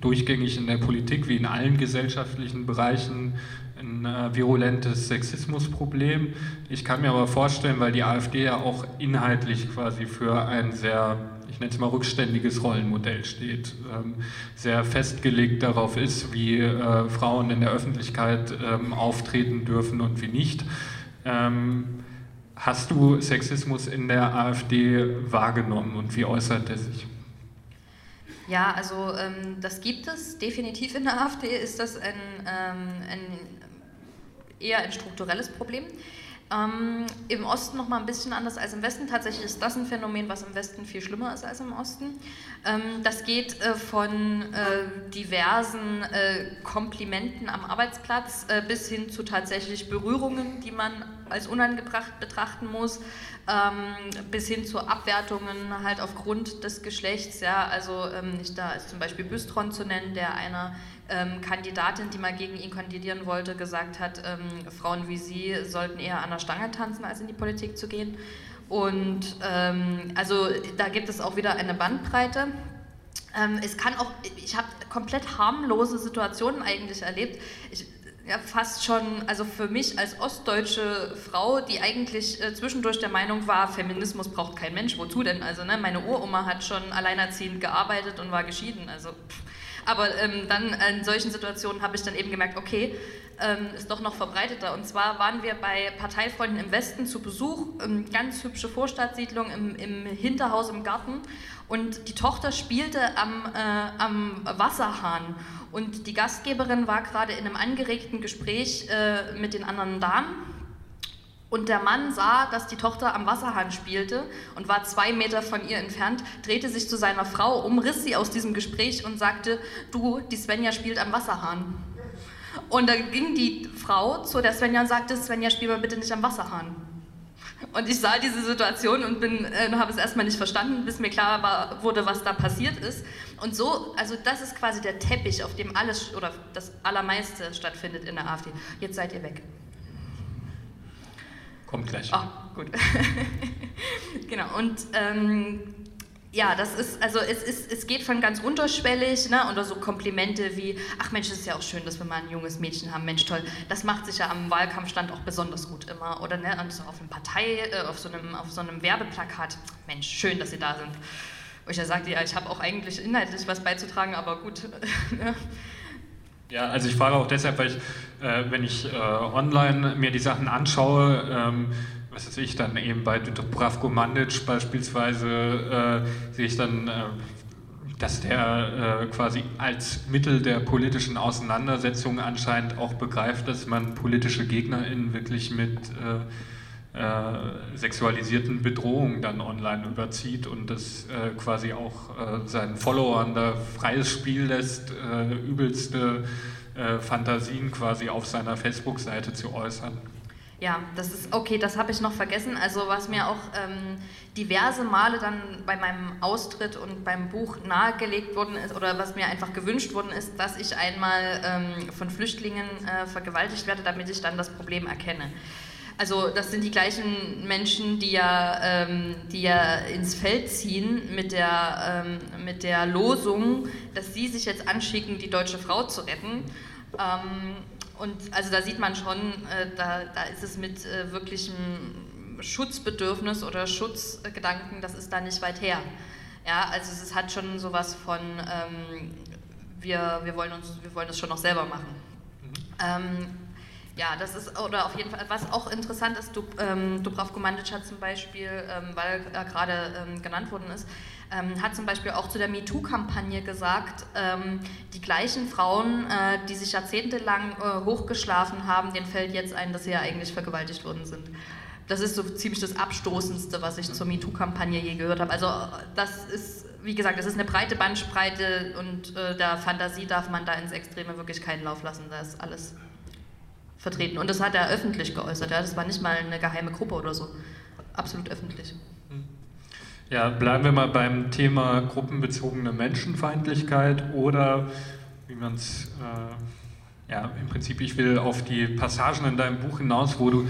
durchgängig in der Politik wie in allen gesellschaftlichen Bereichen ein äh, virulentes Sexismusproblem. Ich kann mir aber vorstellen, weil die AfD ja auch inhaltlich quasi für ein sehr, ich nenne es mal rückständiges Rollenmodell steht, ähm, sehr festgelegt darauf ist, wie Frauen in der Öffentlichkeit ähm, auftreten dürfen und wie nicht. Ähm, hast du Sexismus in der AfD wahrgenommen und wie äußert er sich? Ja, also das gibt es definitiv in der AfD, ist das ein, ein eher ein strukturelles Problem. Ähm, Im Osten noch mal ein bisschen anders als im Westen. Tatsächlich ist das ein Phänomen, was im Westen viel schlimmer ist als im Osten. Ähm, das geht äh, von äh, diversen äh, Komplimenten am Arbeitsplatz äh, bis hin zu tatsächlich Berührungen, die man als unangebracht betrachten muss, ähm, bis hin zu Abwertungen halt aufgrund des Geschlechts. Ja, also ähm, da ist zum Beispiel Bystron zu nennen, der einer ähm, Kandidatin, die mal gegen ihn kandidieren wollte, gesagt hat, ähm, Frauen wie sie sollten eher an der Stange tanzen, als in die Politik zu gehen. Und ähm, also da gibt es auch wieder eine Bandbreite. Ähm, es kann auch, ich habe komplett harmlose Situationen eigentlich erlebt. Ich, ja, fast schon, also für mich als ostdeutsche Frau, die eigentlich äh, zwischendurch der Meinung war, Feminismus braucht kein Mensch, wozu denn? Also ne, meine Uroma hat schon alleinerziehend gearbeitet und war geschieden, also pff, aber ähm, dann in solchen Situationen habe ich dann eben gemerkt, okay, ähm, ist doch noch verbreiteter. Und zwar waren wir bei Parteifreunden im Westen zu Besuch, ähm, ganz hübsche Vorstadtsiedlung im, im, Hinterhaus im Garten. Und die Tochter spielte am, äh, am Wasserhahn. Und die Gastgeberin war gerade in einem angeregten Gespräch äh, mit den anderen Damen und der Mann sah, dass die Tochter am Wasserhahn spielte und war zwei Meter von ihr entfernt, drehte sich zu seiner Frau um, riss sie aus diesem Gespräch und sagte, du, die Svenja spielt am Wasserhahn. Und da ging die Frau zu der Svenja und sagte, Svenja, spiel mal bitte nicht am Wasserhahn. Und ich sah diese Situation und äh, habe es erstmal nicht verstanden, bis mir klar war, wurde, was da passiert ist. Und so, also das ist quasi der Teppich, auf dem alles oder das Allermeiste stattfindet in der AfD. Jetzt seid ihr weg. Kommt gleich. Ah, gut. genau, und ähm, ja, das ist, also es, ist, es geht von ganz unterschwellig, ne, oder so Komplimente wie, ach Mensch, ist ja auch schön, dass wir mal ein junges Mädchen haben, Mensch, toll, das macht sich ja am Wahlkampfstand auch besonders gut immer, oder ne, und so auf Partei, äh, auf so einem, auf so einem Werbeplakat, Mensch, schön, dass Sie da sind. Wo ich ja sagte, ja, ich habe auch eigentlich inhaltlich was beizutragen, aber gut. Ja, also ich frage auch deshalb, weil ich, äh, wenn ich äh, online mir die Sachen anschaue, ähm, was weiß ich, dann eben bei Dubravko Mandic beispielsweise, äh, sehe ich dann, äh, dass der äh, quasi als Mittel der politischen Auseinandersetzung anscheinend auch begreift, dass man politische GegnerInnen wirklich mit äh, sexualisierten Bedrohungen dann online überzieht und das äh, quasi auch äh, seinen Followern da freies Spiel lässt, äh, übelste äh, Fantasien quasi auf seiner Facebook-Seite zu äußern. Ja, das ist okay, das habe ich noch vergessen. Also was mir auch ähm, diverse Male dann bei meinem Austritt und beim Buch nahegelegt worden ist oder was mir einfach gewünscht worden ist, dass ich einmal ähm, von Flüchtlingen äh, vergewaltigt werde, damit ich dann das Problem erkenne. Also das sind die gleichen Menschen, die ja, ähm, die ja ins Feld ziehen mit der, ähm, mit der Losung, dass sie sich jetzt anschicken, die deutsche Frau zu retten. Ähm, und also da sieht man schon, äh, da, da ist es mit äh, wirklichem Schutzbedürfnis oder Schutzgedanken, das ist da nicht weit her. Ja, also es hat schon sowas von, ähm, wir, wir, wollen uns, wir wollen es schon noch selber machen. Mhm. Ja, das ist, oder auf jeden Fall, was auch interessant ist, du, ähm, Dubravko Mandic hat zum Beispiel, ähm, weil er gerade ähm, genannt worden ist, ähm, hat zum Beispiel auch zu der MeToo-Kampagne gesagt, ähm, die gleichen Frauen, äh, die sich jahrzehntelang äh, hochgeschlafen haben, denen fällt jetzt ein, dass sie ja eigentlich vergewaltigt worden sind. Das ist so ziemlich das Abstoßendste, was ich zur MeToo-Kampagne je gehört habe. Also das ist, wie gesagt, das ist eine breite Bandbreite und äh, der Fantasie darf man da ins Extreme wirklich keinen Lauf lassen. Da ist alles vertreten. Und das hat er öffentlich geäußert. Ja? Das war nicht mal eine geheime Gruppe oder so. Absolut öffentlich. Hm. Ja, bleiben wir mal beim Thema gruppenbezogene Menschenfeindlichkeit oder wie man es, äh, ja, im Prinzip, ich will auf die Passagen in deinem Buch hinaus, wo du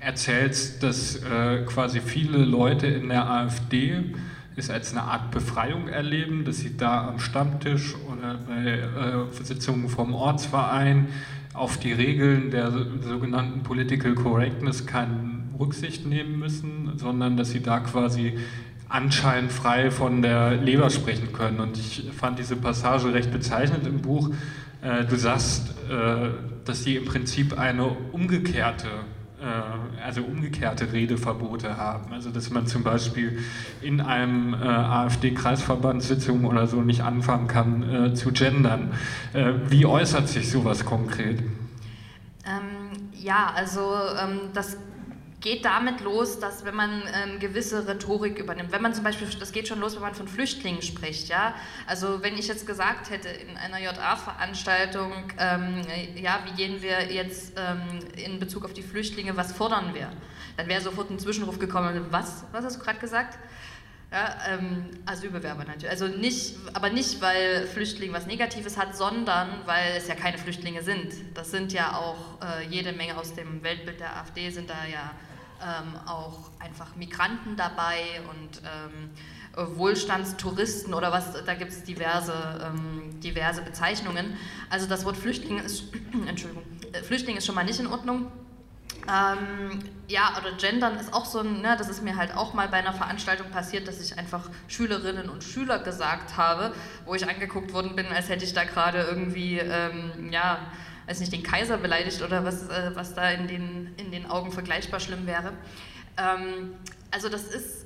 erzählst, dass äh, quasi viele Leute in der AfD es als eine Art Befreiung erleben, dass sie da am Stammtisch oder bei äh, Sitzungen vom Ortsverein auf die Regeln der sogenannten Political Correctness keine Rücksicht nehmen müssen, sondern dass sie da quasi anscheinend frei von der Leber sprechen können. Und ich fand diese Passage recht bezeichnend im Buch. Äh, du sagst, äh, dass sie im Prinzip eine umgekehrte also umgekehrte Redeverbote haben. Also dass man zum Beispiel in einem äh, AfD-Kreisverbandssitzung oder so nicht anfangen kann äh, zu gendern. Äh, wie äußert sich sowas konkret? Ähm, ja, also ähm, das geht damit los, dass wenn man ähm, gewisse Rhetorik übernimmt, wenn man zum Beispiel, das geht schon los, wenn man von Flüchtlingen spricht, ja, also wenn ich jetzt gesagt hätte in einer JA-Veranstaltung, ähm, ja, wie gehen wir jetzt ähm, in Bezug auf die Flüchtlinge, was fordern wir, dann wäre sofort ein Zwischenruf gekommen, was, was hast du gerade gesagt? Ja, ähm, Asylbewerber natürlich. Also nicht, aber nicht, weil Flüchtling was Negatives hat, sondern weil es ja keine Flüchtlinge sind. Das sind ja auch äh, jede Menge aus dem Weltbild der AfD sind da ja ähm, auch einfach Migranten dabei und ähm, Wohlstandstouristen oder was, da gibt es diverse, ähm, diverse Bezeichnungen. Also das Wort Flüchtling ist, Entschuldigung, äh, Flüchtling ist schon mal nicht in Ordnung. Ähm, ja, oder Gendern ist auch so ein, ne, das ist mir halt auch mal bei einer Veranstaltung passiert, dass ich einfach Schülerinnen und Schüler gesagt habe, wo ich angeguckt worden bin, als hätte ich da gerade irgendwie, ähm, ja, weiß nicht, den Kaiser beleidigt oder was, äh, was da in den, in den Augen vergleichbar schlimm wäre. Ähm, also das ist,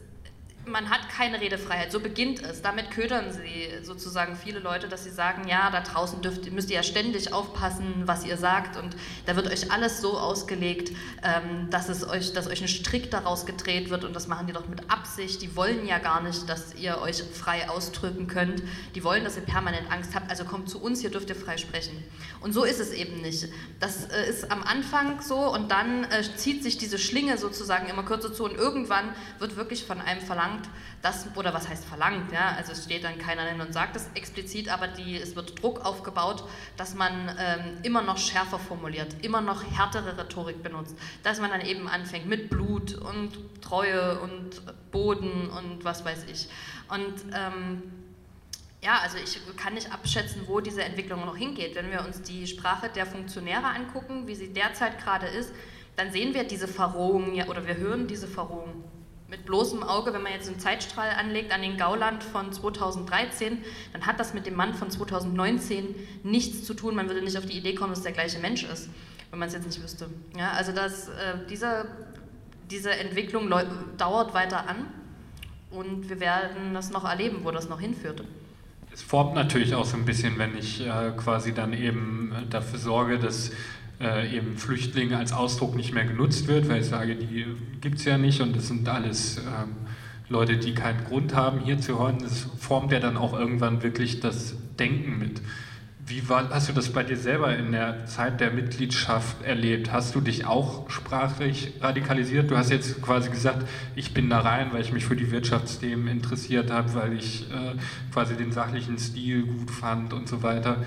man hat keine Redefreiheit, so beginnt es. Damit ködern sie sozusagen viele Leute, dass sie sagen, ja, da draußen dürft, müsst ihr ja ständig aufpassen, was ihr sagt und da wird euch alles so ausgelegt, ähm, dass, es euch, dass euch ein Strick daraus gedreht wird und das machen die doch mit Absicht. Die wollen ja gar nicht, dass ihr euch frei ausdrücken könnt. Die wollen, dass ihr permanent Angst habt, also kommt zu uns, hier dürft ihr frei sprechen. Und so ist es eben nicht. Das äh, ist am Anfang so und dann äh, zieht sich diese Schlinge sozusagen immer kürzer zu und irgendwann wird wirklich von einem verlangt, das, oder was heißt verlangt, ja, also es steht dann keiner hin und sagt es explizit, aber die, es wird Druck aufgebaut, dass man ähm, immer noch schärfer formuliert, immer noch härtere Rhetorik benutzt, dass man dann eben anfängt mit Blut und Treue und Boden und was weiß ich. Und ähm, ja, also ich kann nicht abschätzen, wo diese Entwicklung noch hingeht. Wenn wir uns die Sprache der Funktionäre angucken, wie sie derzeit gerade ist, dann sehen wir diese Verrohung ja, oder wir hören diese Verrohung mit bloßem Auge, wenn man jetzt einen Zeitstrahl anlegt an den Gauland von 2013, dann hat das mit dem Mann von 2019 nichts zu tun. Man würde nicht auf die Idee kommen, dass der gleiche Mensch ist, wenn man es jetzt nicht wüsste. Ja, also das, äh, diese, diese Entwicklung dauert weiter an und wir werden das noch erleben, wo das noch hinführt. Es formt natürlich auch so ein bisschen, wenn ich äh, quasi dann eben dafür sorge, dass äh, eben Flüchtlinge als Ausdruck nicht mehr genutzt wird, weil ich sage, die gibt es ja nicht und das sind alles ähm, Leute, die keinen Grund haben, hier zu hören. Das formt ja dann auch irgendwann wirklich das Denken mit. Wie war, hast du das bei dir selber in der Zeit der Mitgliedschaft erlebt? Hast du dich auch sprachlich radikalisiert? Du hast jetzt quasi gesagt, ich bin da rein, weil ich mich für die Wirtschaftsthemen interessiert habe, weil ich äh, quasi den sachlichen Stil gut fand und so weiter.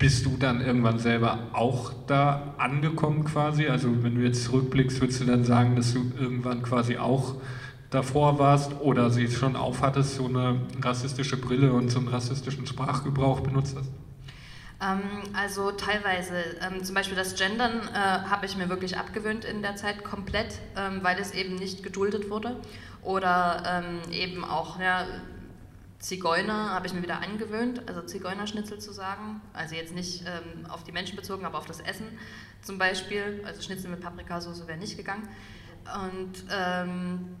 Bist du dann irgendwann selber auch da angekommen quasi? Also wenn du jetzt zurückblickst, würdest du dann sagen, dass du irgendwann quasi auch davor warst oder sie schon aufhattest, so eine rassistische Brille und so einen rassistischen Sprachgebrauch benutzt hast? Ähm, also teilweise, ähm, zum Beispiel das Gendern äh, habe ich mir wirklich abgewöhnt in der Zeit komplett, ähm, weil es eben nicht geduldet wurde. Oder ähm, eben auch, ja, Zigeuner habe ich mir wieder angewöhnt, also Zigeunerschnitzel zu sagen. Also jetzt nicht ähm, auf die Menschen bezogen, aber auf das Essen zum Beispiel. Also Schnitzel mit Paprikasauce wäre nicht gegangen. Und ähm,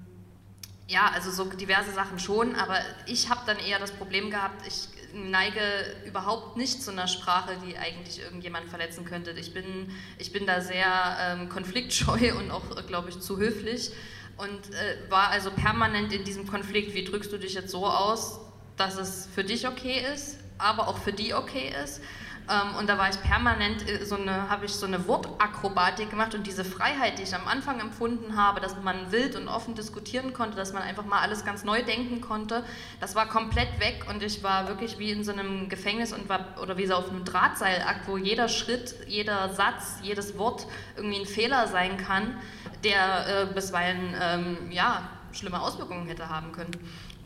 ja, also so diverse Sachen schon, aber ich habe dann eher das Problem gehabt, ich neige überhaupt nicht zu einer Sprache, die eigentlich irgendjemand verletzen könnte. Ich bin, ich bin da sehr ähm, konfliktscheu und auch, glaube ich, zu höflich und äh, war also permanent in diesem Konflikt, wie drückst du dich jetzt so aus, dass es für dich okay ist, aber auch für die okay ist. Ähm, und da war ich permanent äh, so eine, habe ich so eine Wortakrobatik gemacht und diese Freiheit, die ich am Anfang empfunden habe, dass man wild und offen diskutieren konnte, dass man einfach mal alles ganz neu denken konnte, das war komplett weg und ich war wirklich wie in so einem Gefängnis und war, oder wie so auf einem Drahtseilakt, wo jeder Schritt, jeder Satz, jedes Wort irgendwie ein Fehler sein kann, der äh, bisweilen, ähm, ja, schlimme Auswirkungen hätte haben können.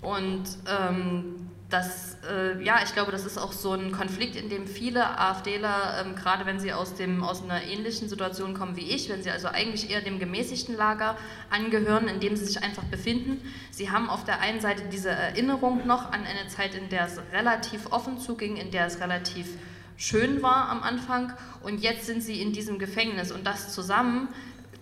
Und ähm, das, äh, ja, ich glaube, das ist auch so ein Konflikt, in dem viele AfDler, ähm, gerade wenn sie aus, dem, aus einer ähnlichen Situation kommen wie ich, wenn sie also eigentlich eher dem gemäßigten Lager angehören, in dem sie sich einfach befinden, sie haben auf der einen Seite diese Erinnerung noch an eine Zeit, in der es relativ offen zuging, in der es relativ schön war am Anfang. Und jetzt sind sie in diesem Gefängnis. Und das zusammen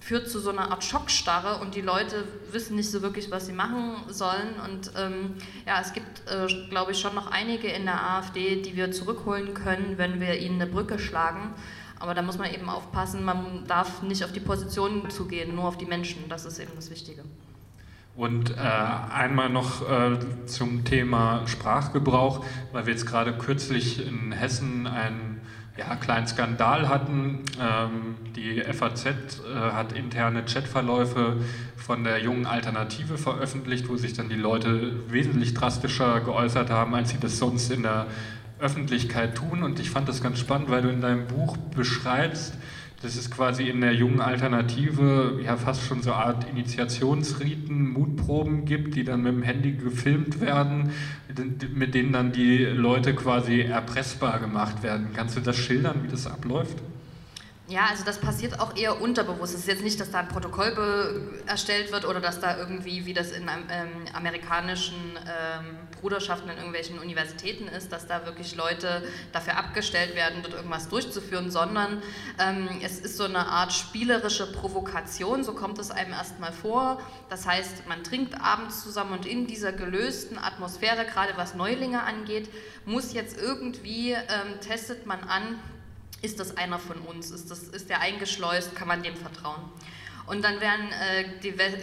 führt zu so einer Art Schockstarre und die Leute wissen nicht so wirklich, was sie machen sollen. Und ähm, ja, es gibt, äh, glaube ich, schon noch einige in der AfD, die wir zurückholen können, wenn wir ihnen eine Brücke schlagen. Aber da muss man eben aufpassen, man darf nicht auf die Positionen zugehen, nur auf die Menschen. Das ist eben das Wichtige. Und äh, einmal noch äh, zum Thema Sprachgebrauch, weil wir jetzt gerade kürzlich in Hessen einen ja, kleinen Skandal hatten. Ähm, die FAZ äh, hat interne Chatverläufe von der jungen Alternative veröffentlicht, wo sich dann die Leute wesentlich drastischer geäußert haben, als sie das sonst in der Öffentlichkeit tun. Und ich fand das ganz spannend, weil du in deinem Buch beschreibst, dass es quasi in der jungen Alternative ja fast schon so eine Art Initiationsriten, Mutproben gibt, die dann mit dem Handy gefilmt werden, mit denen dann die Leute quasi erpressbar gemacht werden. Kannst du das schildern, wie das abläuft? Ja, also das passiert auch eher unterbewusst. Es ist jetzt nicht, dass da ein Protokoll erstellt wird oder dass da irgendwie, wie das in ähm, amerikanischen ähm, Bruderschaften in irgendwelchen Universitäten ist, dass da wirklich Leute dafür abgestellt werden, dort irgendwas durchzuführen, sondern ähm, es ist so eine Art spielerische Provokation, so kommt es einem erstmal vor. Das heißt, man trinkt abends zusammen und in dieser gelösten Atmosphäre, gerade was Neulinge angeht, muss jetzt irgendwie, ähm, testet man an, ist das einer von uns? Ist, das, ist der eingeschleust? Kann man dem vertrauen? Und dann werden äh,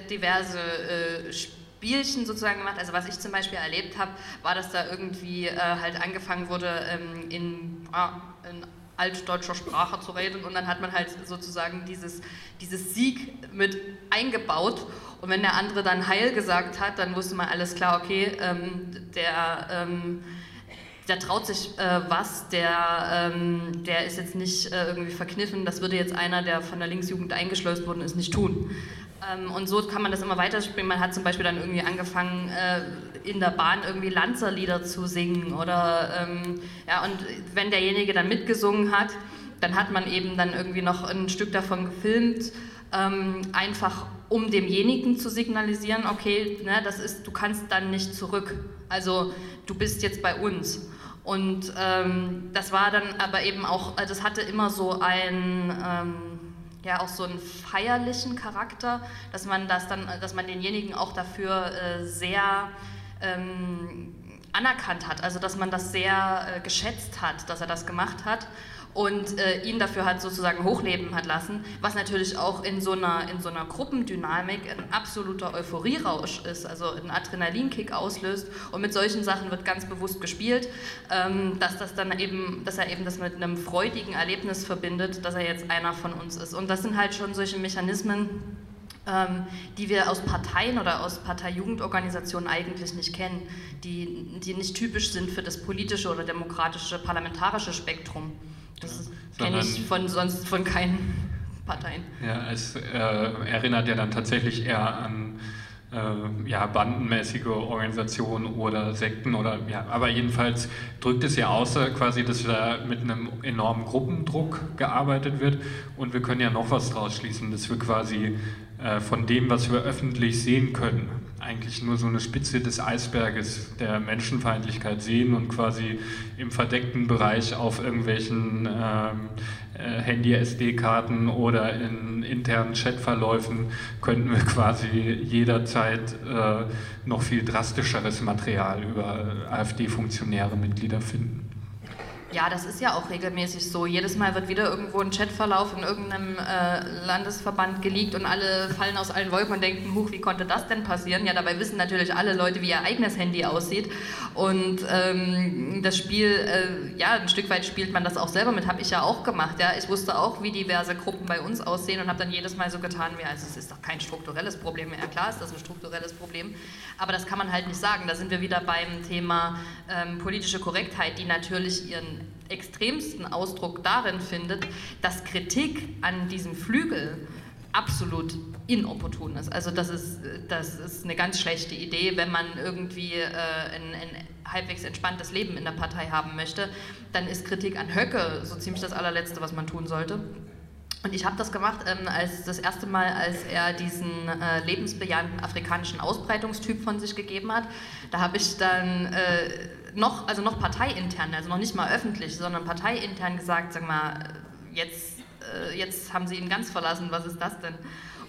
diverse äh, Spielchen sozusagen gemacht. Also was ich zum Beispiel erlebt habe, war, dass da irgendwie äh, halt angefangen wurde, ähm, in, ah, in altdeutscher Sprache zu reden und dann hat man halt sozusagen dieses, dieses Sieg mit eingebaut und wenn der andere dann Heil gesagt hat, dann wusste man alles klar, okay, ähm, der... Ähm, der traut sich äh, was, der, ähm, der ist jetzt nicht äh, irgendwie verkniffen, das würde jetzt einer, der von der Linksjugend eingeschleust worden ist, nicht tun. Ähm, und so kann man das immer weiterspielen. Man hat zum Beispiel dann irgendwie angefangen, äh, in der Bahn irgendwie Lanzerlieder zu singen oder, ähm, ja, und wenn derjenige dann mitgesungen hat, dann hat man eben dann irgendwie noch ein Stück davon gefilmt, ähm, einfach um demjenigen zu signalisieren, okay, ne, das ist, du kannst dann nicht zurück. Also du bist jetzt bei uns. Und ähm, das war dann aber eben auch, das hatte immer so ein, ähm, ja auch so einen feierlichen Charakter, dass man das dann, dass man denjenigen auch dafür äh, sehr ähm, anerkannt hat, also dass man das sehr äh, geschätzt hat, dass er das gemacht hat und äh, ihn dafür hat sozusagen hochleben hat lassen, was natürlich auch in so einer, in so einer Gruppendynamik ein absoluter Euphorierausch ist, also ein Adrenalinkick auslöst und mit solchen Sachen wird ganz bewusst gespielt, ähm, dass das dann eben, dass er eben das mit einem freudigen Erlebnis verbindet, dass er jetzt einer von uns ist und das sind halt schon solche Mechanismen, ähm, die wir aus Parteien oder aus Parteijugendorganisationen eigentlich nicht kennen, die, die nicht typisch sind für das politische oder demokratische parlamentarische Spektrum. Das kenne ich von, sonst von keinen Parteien. Ja, es äh, erinnert ja dann tatsächlich eher an äh, ja, bandenmäßige Organisationen oder Sekten oder ja, aber jedenfalls drückt es ja aus, äh, quasi, dass da mit einem enormen Gruppendruck gearbeitet wird und wir können ja noch was draus schließen, dass wir quasi äh, von dem, was wir öffentlich sehen können, eigentlich nur so eine Spitze des Eisberges der Menschenfeindlichkeit sehen und quasi im verdeckten Bereich auf irgendwelchen ähm, äh, Handy-SD-Karten oder in internen Chatverläufen könnten wir quasi jederzeit äh, noch viel drastischeres Material über AfD-Funktionäre, Mitglieder finden. Ja, das ist ja auch regelmäßig so. Jedes Mal wird wieder irgendwo ein Chatverlauf in irgendeinem äh, Landesverband geleakt und alle fallen aus allen Wolken und denken, huch, wie konnte das denn passieren? Ja, dabei wissen natürlich alle Leute, wie ihr eigenes Handy aussieht. Und ähm, das Spiel, äh, ja, ein Stück weit spielt man das auch selber mit, habe ich ja auch gemacht. Ja. Ich wusste auch, wie diverse Gruppen bei uns aussehen und habe dann jedes Mal so getan, wie, also es ist doch kein strukturelles Problem. Ja, klar ist das ein strukturelles Problem, aber das kann man halt nicht sagen. Da sind wir wieder beim Thema ähm, politische Korrektheit, die natürlich ihren extremsten Ausdruck darin findet, dass Kritik an diesem Flügel absolut inopportun ist. Also das ist, das ist eine ganz schlechte Idee, wenn man irgendwie äh, ein, ein, halbwegs entspanntes Leben in der Partei haben möchte, dann ist Kritik an Höcke so ziemlich das allerletzte, was man tun sollte. Und ich habe das gemacht ähm, als das erste Mal, als er diesen äh, lebensbejahenden afrikanischen Ausbreitungstyp von sich gegeben hat. Da habe ich dann äh, noch, also noch parteiintern, also noch nicht mal öffentlich, sondern parteiintern gesagt, sag mal, jetzt, äh, jetzt haben sie ihn ganz verlassen, was ist das denn?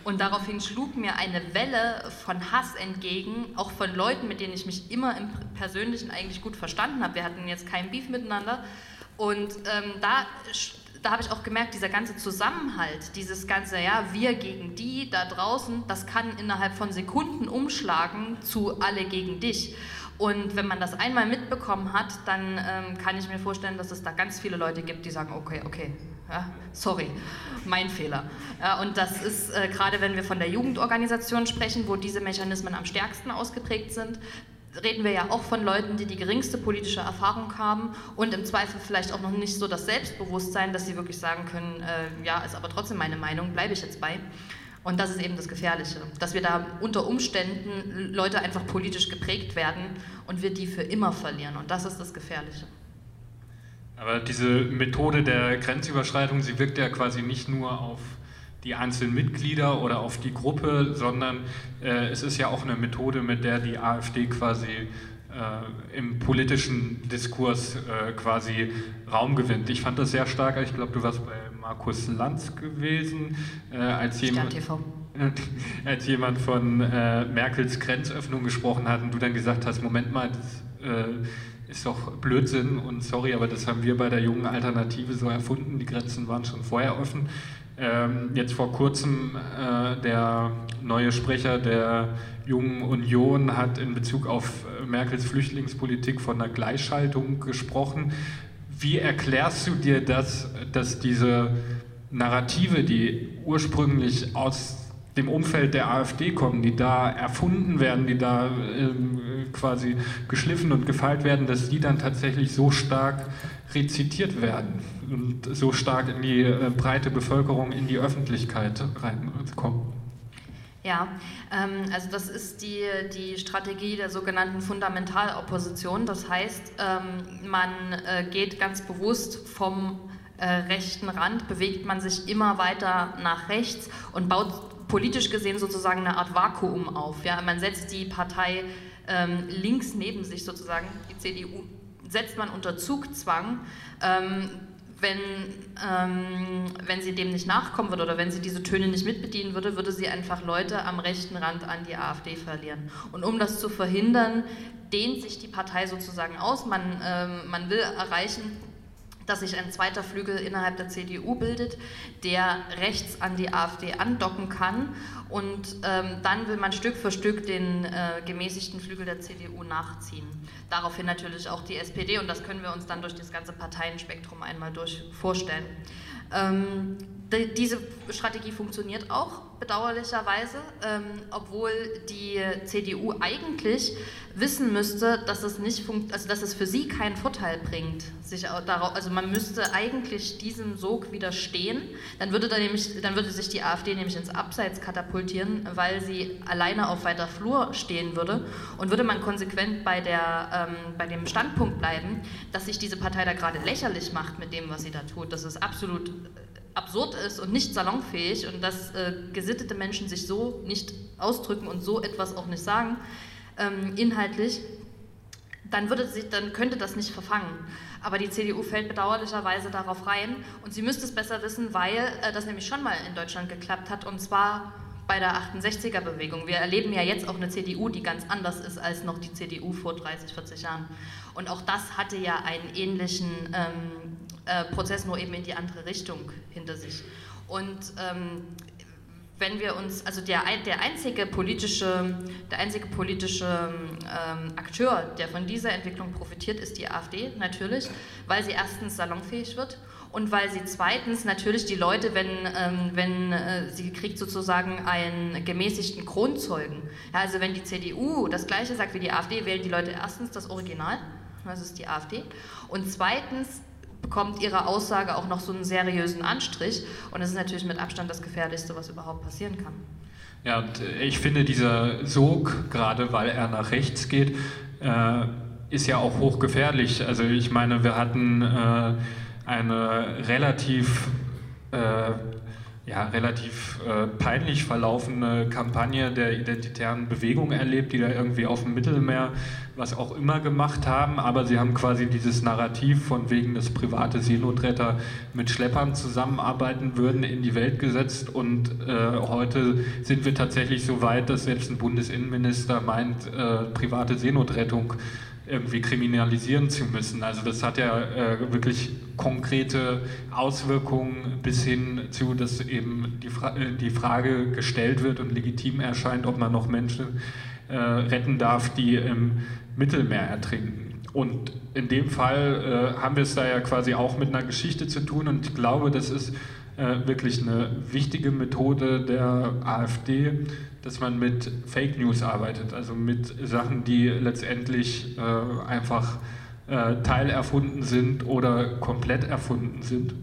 Und daraufhin schlug mir eine Welle von Hass entgegen, auch von Leuten, mit denen ich mich immer im Persönlichen eigentlich gut verstanden habe. Wir hatten jetzt keinen Beef miteinander. Und ähm, da da habe ich auch gemerkt, dieser ganze Zusammenhalt, dieses ganze, ja, wir gegen die da draußen, das kann innerhalb von Sekunden umschlagen zu alle gegen dich. Und wenn man das einmal mitbekommen hat, dann ähm, kann ich mir vorstellen, dass es da ganz viele Leute gibt, die sagen, okay, okay, ja, sorry, mein Fehler. Ja, und das ist äh, gerade, wenn wir von der Jugendorganisation sprechen, wo diese Mechanismen am stärksten ausgeprägt sind, reden wir ja auch von Leuten, die die geringste politische Erfahrung haben und im Zweifel vielleicht auch noch nicht so das Selbstbewusstsein, dass sie wirklich sagen können, äh, ja, ist aber trotzdem meine Meinung, bleibe ich jetzt bei. Und das ist eben das Gefährliche, dass wir da unter Umständen Leute einfach politisch geprägt werden und wir die für immer verlieren. Und das ist das Gefährliche. Aber diese Methode der Grenzüberschreitung, sie wirkt ja quasi nicht nur auf die einzelnen Mitglieder oder auf die Gruppe, sondern äh, es ist ja auch eine Methode, mit der die AfD quasi äh, im politischen Diskurs äh, quasi Raum gewinnt. Ich fand das sehr stark, ich glaube, du warst bei Markus Lanz gewesen, äh, als, jemand, als jemand von äh, Merkels Grenzöffnung gesprochen hat und du dann gesagt hast, Moment mal, das äh, ist doch Blödsinn und sorry, aber das haben wir bei der jungen Alternative so erfunden, die Grenzen waren schon vorher offen. Ähm, jetzt vor kurzem äh, der neue Sprecher der Jungen Union hat in Bezug auf Merkels Flüchtlingspolitik von einer Gleichschaltung gesprochen. Wie erklärst du dir das, dass diese Narrative, die ursprünglich aus dem Umfeld der AfD kommen, die da erfunden werden, die da äh, quasi geschliffen und gefeilt werden, dass die dann tatsächlich so stark rezitiert werden und so stark in die äh, breite Bevölkerung, in die Öffentlichkeit reinkommen? Ja, ähm, also das ist die, die Strategie der sogenannten Fundamentalopposition. Das heißt, ähm, man äh, geht ganz bewusst vom äh, rechten Rand, bewegt man sich immer weiter nach rechts und baut politisch gesehen sozusagen eine Art Vakuum auf. Ja? Man setzt die Partei ähm, links neben sich sozusagen, die CDU, setzt man unter Zugzwang. Ähm, wenn, ähm, wenn sie dem nicht nachkommen würde oder wenn sie diese Töne nicht mitbedienen würde, würde sie einfach Leute am rechten Rand an die AfD verlieren. Und um das zu verhindern, dehnt sich die Partei sozusagen aus. Man, ähm, man will erreichen, dass sich ein zweiter Flügel innerhalb der CDU bildet, der rechts an die AfD andocken kann. Und ähm, dann will man Stück für Stück den äh, gemäßigten Flügel der CDU nachziehen. Daraufhin natürlich auch die SPD und das können wir uns dann durch das ganze Parteienspektrum einmal durch vorstellen. Ähm, die, diese Strategie funktioniert auch bedauerlicherweise, ähm, obwohl die CDU eigentlich wissen müsste, dass es nicht also dass es für sie keinen Vorteil bringt, sich darauf, also man müsste eigentlich diesem Sog widerstehen, dann würde, da nämlich, dann würde sich die AfD nämlich ins Abseits katapultieren, weil sie alleine auf weiter Flur stehen würde und würde man konsequent bei, der, ähm, bei dem Standpunkt bleiben, dass sich diese Partei da gerade lächerlich macht mit dem, was sie da tut. Das ist absolut absurd ist und nicht salonfähig und dass äh, gesittete Menschen sich so nicht ausdrücken und so etwas auch nicht sagen, ähm, inhaltlich, dann, würde sie, dann könnte das nicht verfangen. Aber die CDU fällt bedauerlicherweise darauf rein und sie müsste es besser wissen, weil äh, das nämlich schon mal in Deutschland geklappt hat und zwar bei der 68er-Bewegung. Wir erleben ja jetzt auch eine CDU, die ganz anders ist als noch die CDU vor 30, 40 Jahren. Und auch das hatte ja einen ähnlichen ähm, äh, Prozess, nur eben in die andere Richtung hinter sich. Und ähm, wenn wir uns, also der, der einzige politische, der einzige politische ähm, Akteur, der von dieser Entwicklung profitiert, ist die AfD natürlich, weil sie erstens salonfähig wird und weil sie zweitens natürlich die Leute, wenn, ähm, wenn äh, sie kriegt sozusagen einen gemäßigten Kronzeugen. Ja, also wenn die CDU das gleiche sagt wie die AfD, wählen die Leute erstens das Original, das ist die AfD, und zweitens bekommt ihre Aussage auch noch so einen seriösen Anstrich und das ist natürlich mit Abstand das Gefährlichste, was überhaupt passieren kann. Ja, und äh, ich finde dieser Sog, gerade weil er nach rechts geht, äh, ist ja auch hochgefährlich. Also ich meine, wir hatten äh, eine relativ, äh, ja, relativ äh, peinlich verlaufende Kampagne der identitären Bewegung erlebt, die da irgendwie auf dem Mittelmeer was auch immer gemacht haben, aber sie haben quasi dieses Narrativ von wegen, dass private Seenotretter mit Schleppern zusammenarbeiten würden, in die Welt gesetzt. Und äh, heute sind wir tatsächlich so weit, dass selbst ein Bundesinnenminister meint, äh, private Seenotrettung irgendwie kriminalisieren zu müssen. Also das hat ja äh, wirklich konkrete Auswirkungen bis hin zu, dass eben die, Fra äh, die Frage gestellt wird und legitim erscheint, ob man noch Menschen äh, retten darf, die im Mittelmeer ertrinken. Und in dem Fall äh, haben wir es da ja quasi auch mit einer Geschichte zu tun und ich glaube, das ist äh, wirklich eine wichtige Methode der AfD, dass man mit Fake News arbeitet, also mit Sachen, die letztendlich äh, einfach äh, teilerfunden sind oder komplett erfunden sind.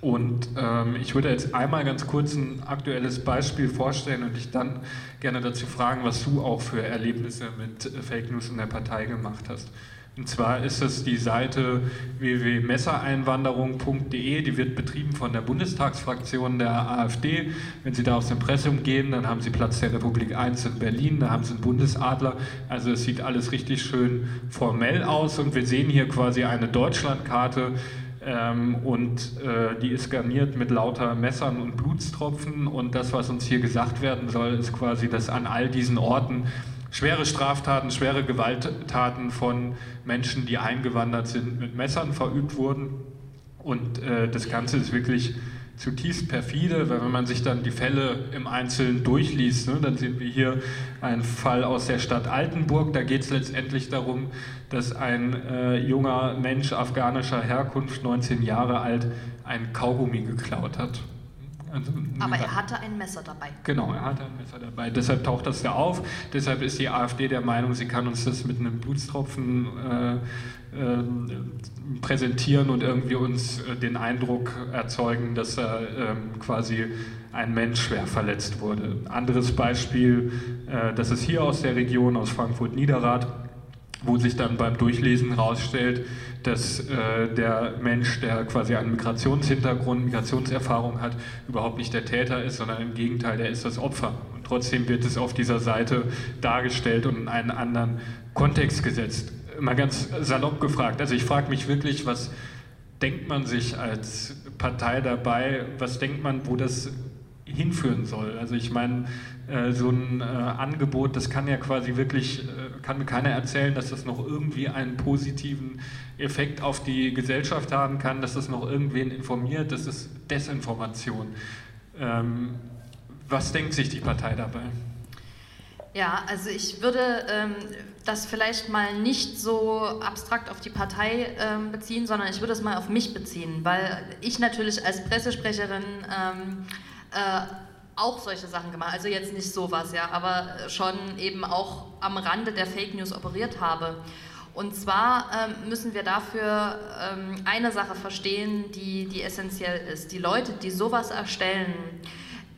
Und ähm, ich würde jetzt einmal ganz kurz ein aktuelles Beispiel vorstellen und dich dann gerne dazu fragen, was du auch für Erlebnisse mit Fake News in der Partei gemacht hast. Und zwar ist es die Seite www.messereinwanderung.de, die wird betrieben von der Bundestagsfraktion der AfD. Wenn Sie da aufs Impressum gehen, dann haben Sie Platz der Republik 1 in Berlin, da haben Sie einen Bundesadler. Also es sieht alles richtig schön formell aus und wir sehen hier quasi eine Deutschlandkarte ähm, und äh, die ist garniert mit lauter Messern und Blutstropfen und das, was uns hier gesagt werden soll, ist quasi, dass an all diesen Orten schwere Straftaten, schwere Gewalttaten von Menschen, die eingewandert sind, mit Messern verübt wurden. Und äh, das Ganze ist wirklich zutiefst perfide, weil wenn man sich dann die Fälle im Einzelnen durchliest, ne, dann sehen wir hier einen Fall aus der Stadt Altenburg. Da geht es letztendlich darum, dass ein äh, junger Mensch afghanischer Herkunft, 19 Jahre alt, ein Kaugummi geklaut hat. Also, Aber er hatte ein Messer dabei. Genau, er hatte ein Messer dabei. Deshalb taucht das da auf. Deshalb ist die AfD der Meinung, sie kann uns das mit einem Blutstropfen äh, äh, präsentieren und irgendwie uns äh, den Eindruck erzeugen, dass er ähm, quasi ein Mensch schwer verletzt wurde. Anderes Beispiel, äh, das ist hier aus der Region, aus Frankfurt-Niederrad wo sich dann beim Durchlesen herausstellt, dass äh, der Mensch, der quasi einen Migrationshintergrund, Migrationserfahrung hat, überhaupt nicht der Täter ist, sondern im Gegenteil, der ist das Opfer. Und trotzdem wird es auf dieser Seite dargestellt und in einen anderen Kontext gesetzt. Mal ganz salopp gefragt. Also ich frage mich wirklich, was denkt man sich als Partei dabei? Was denkt man, wo das hinführen soll. Also ich meine, äh, so ein äh, Angebot, das kann ja quasi wirklich, äh, kann mir keiner erzählen, dass das noch irgendwie einen positiven Effekt auf die Gesellschaft haben kann, dass das noch irgendwen informiert, das ist Desinformation. Ähm, was denkt sich die Partei dabei? Ja, also ich würde ähm, das vielleicht mal nicht so abstrakt auf die Partei ähm, beziehen, sondern ich würde es mal auf mich beziehen, weil ich natürlich als Pressesprecherin ähm, äh, auch solche Sachen gemacht. Also jetzt nicht sowas, ja, aber schon eben auch am Rande der Fake News operiert habe. Und zwar ähm, müssen wir dafür ähm, eine Sache verstehen, die, die essentiell ist. Die Leute, die sowas erstellen,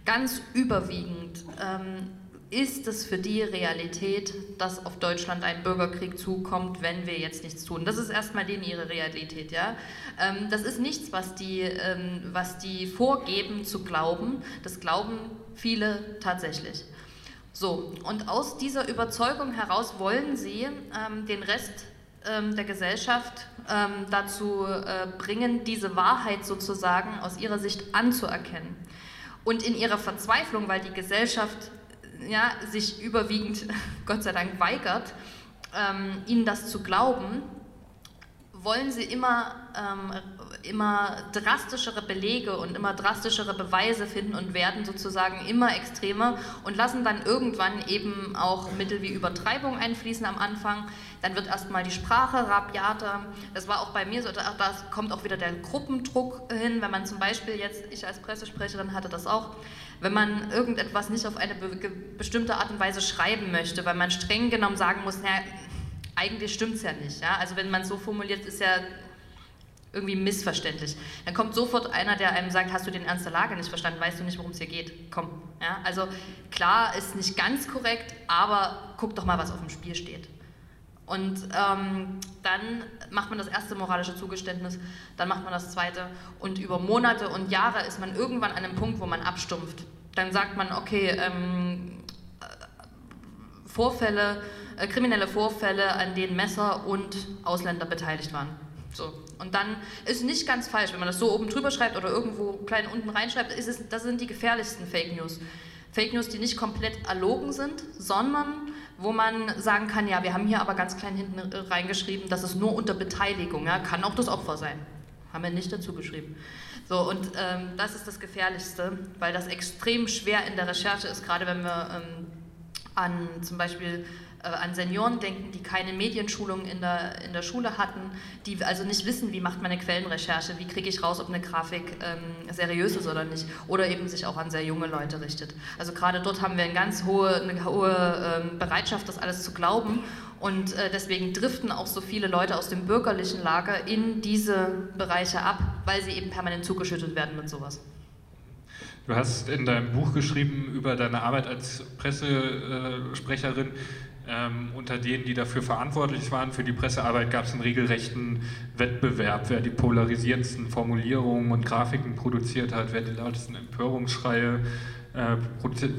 ganz überwiegend ähm, ist es für die Realität, dass auf Deutschland ein Bürgerkrieg zukommt, wenn wir jetzt nichts tun. Das ist erstmal denen ihre Realität, ja. Ähm, das ist nichts, was die, ähm, was die vorgeben zu glauben. Das glauben viele tatsächlich. So, und aus dieser Überzeugung heraus wollen sie ähm, den Rest ähm, der Gesellschaft ähm, dazu äh, bringen, diese Wahrheit sozusagen aus ihrer Sicht anzuerkennen. Und in ihrer Verzweiflung, weil die Gesellschaft ja, sich überwiegend, Gott sei Dank, weigert, ähm, ihnen das zu glauben, wollen sie immer, ähm, immer drastischere Belege und immer drastischere Beweise finden und werden sozusagen immer extremer und lassen dann irgendwann eben auch Mittel wie Übertreibung einfließen am Anfang. Dann wird erstmal die Sprache rabiater. Das war auch bei mir so, da kommt auch wieder der Gruppendruck hin, wenn man zum Beispiel jetzt, ich als Pressesprecherin hatte das auch, wenn man irgendetwas nicht auf eine be bestimmte Art und Weise schreiben möchte, weil man streng genommen sagen muss, naja, eigentlich stimmt es ja nicht. Ja? Also wenn man es so formuliert, ist ja irgendwie missverständlich. Dann kommt sofort einer, der einem sagt, hast du den Ernst der Lage nicht verstanden, weißt du nicht, worum es hier geht, komm. Ja? Also klar, ist nicht ganz korrekt, aber guck doch mal, was auf dem Spiel steht. Und ähm, dann macht man das erste moralische Zugeständnis, dann macht man das zweite und über Monate und Jahre ist man irgendwann an einem Punkt, wo man abstumpft. Dann sagt man, okay, ähm, äh, Vorfälle, äh, kriminelle Vorfälle, an denen Messer und Ausländer beteiligt waren. So. Und dann ist nicht ganz falsch, wenn man das so oben drüber schreibt oder irgendwo klein unten reinschreibt, ist es, das sind die gefährlichsten Fake News. Fake News, die nicht komplett erlogen sind, sondern wo man sagen kann, ja, wir haben hier aber ganz klein hinten reingeschrieben, das ist nur unter Beteiligung, ja, kann auch das Opfer sein. Haben wir nicht dazu geschrieben. So, und ähm, das ist das Gefährlichste, weil das extrem schwer in der Recherche ist, gerade wenn wir ähm, an zum Beispiel an Senioren denken, die keine Medienschulung in der, in der Schule hatten, die also nicht wissen, wie macht man eine Quellenrecherche, wie kriege ich raus, ob eine Grafik ähm, seriös ist oder nicht, oder eben sich auch an sehr junge Leute richtet. Also gerade dort haben wir eine ganz hohe, eine hohe ähm, Bereitschaft, das alles zu glauben und äh, deswegen driften auch so viele Leute aus dem bürgerlichen Lager in diese Bereiche ab, weil sie eben permanent zugeschüttet werden mit sowas. Du hast in deinem Buch geschrieben über deine Arbeit als Pressesprecherin. Ähm, unter denen, die dafür verantwortlich waren für die Pressearbeit, gab es einen regelrechten Wettbewerb, wer die polarisierendsten Formulierungen und Grafiken produziert hat, wer die lautesten Empörungsschreie äh, produziert.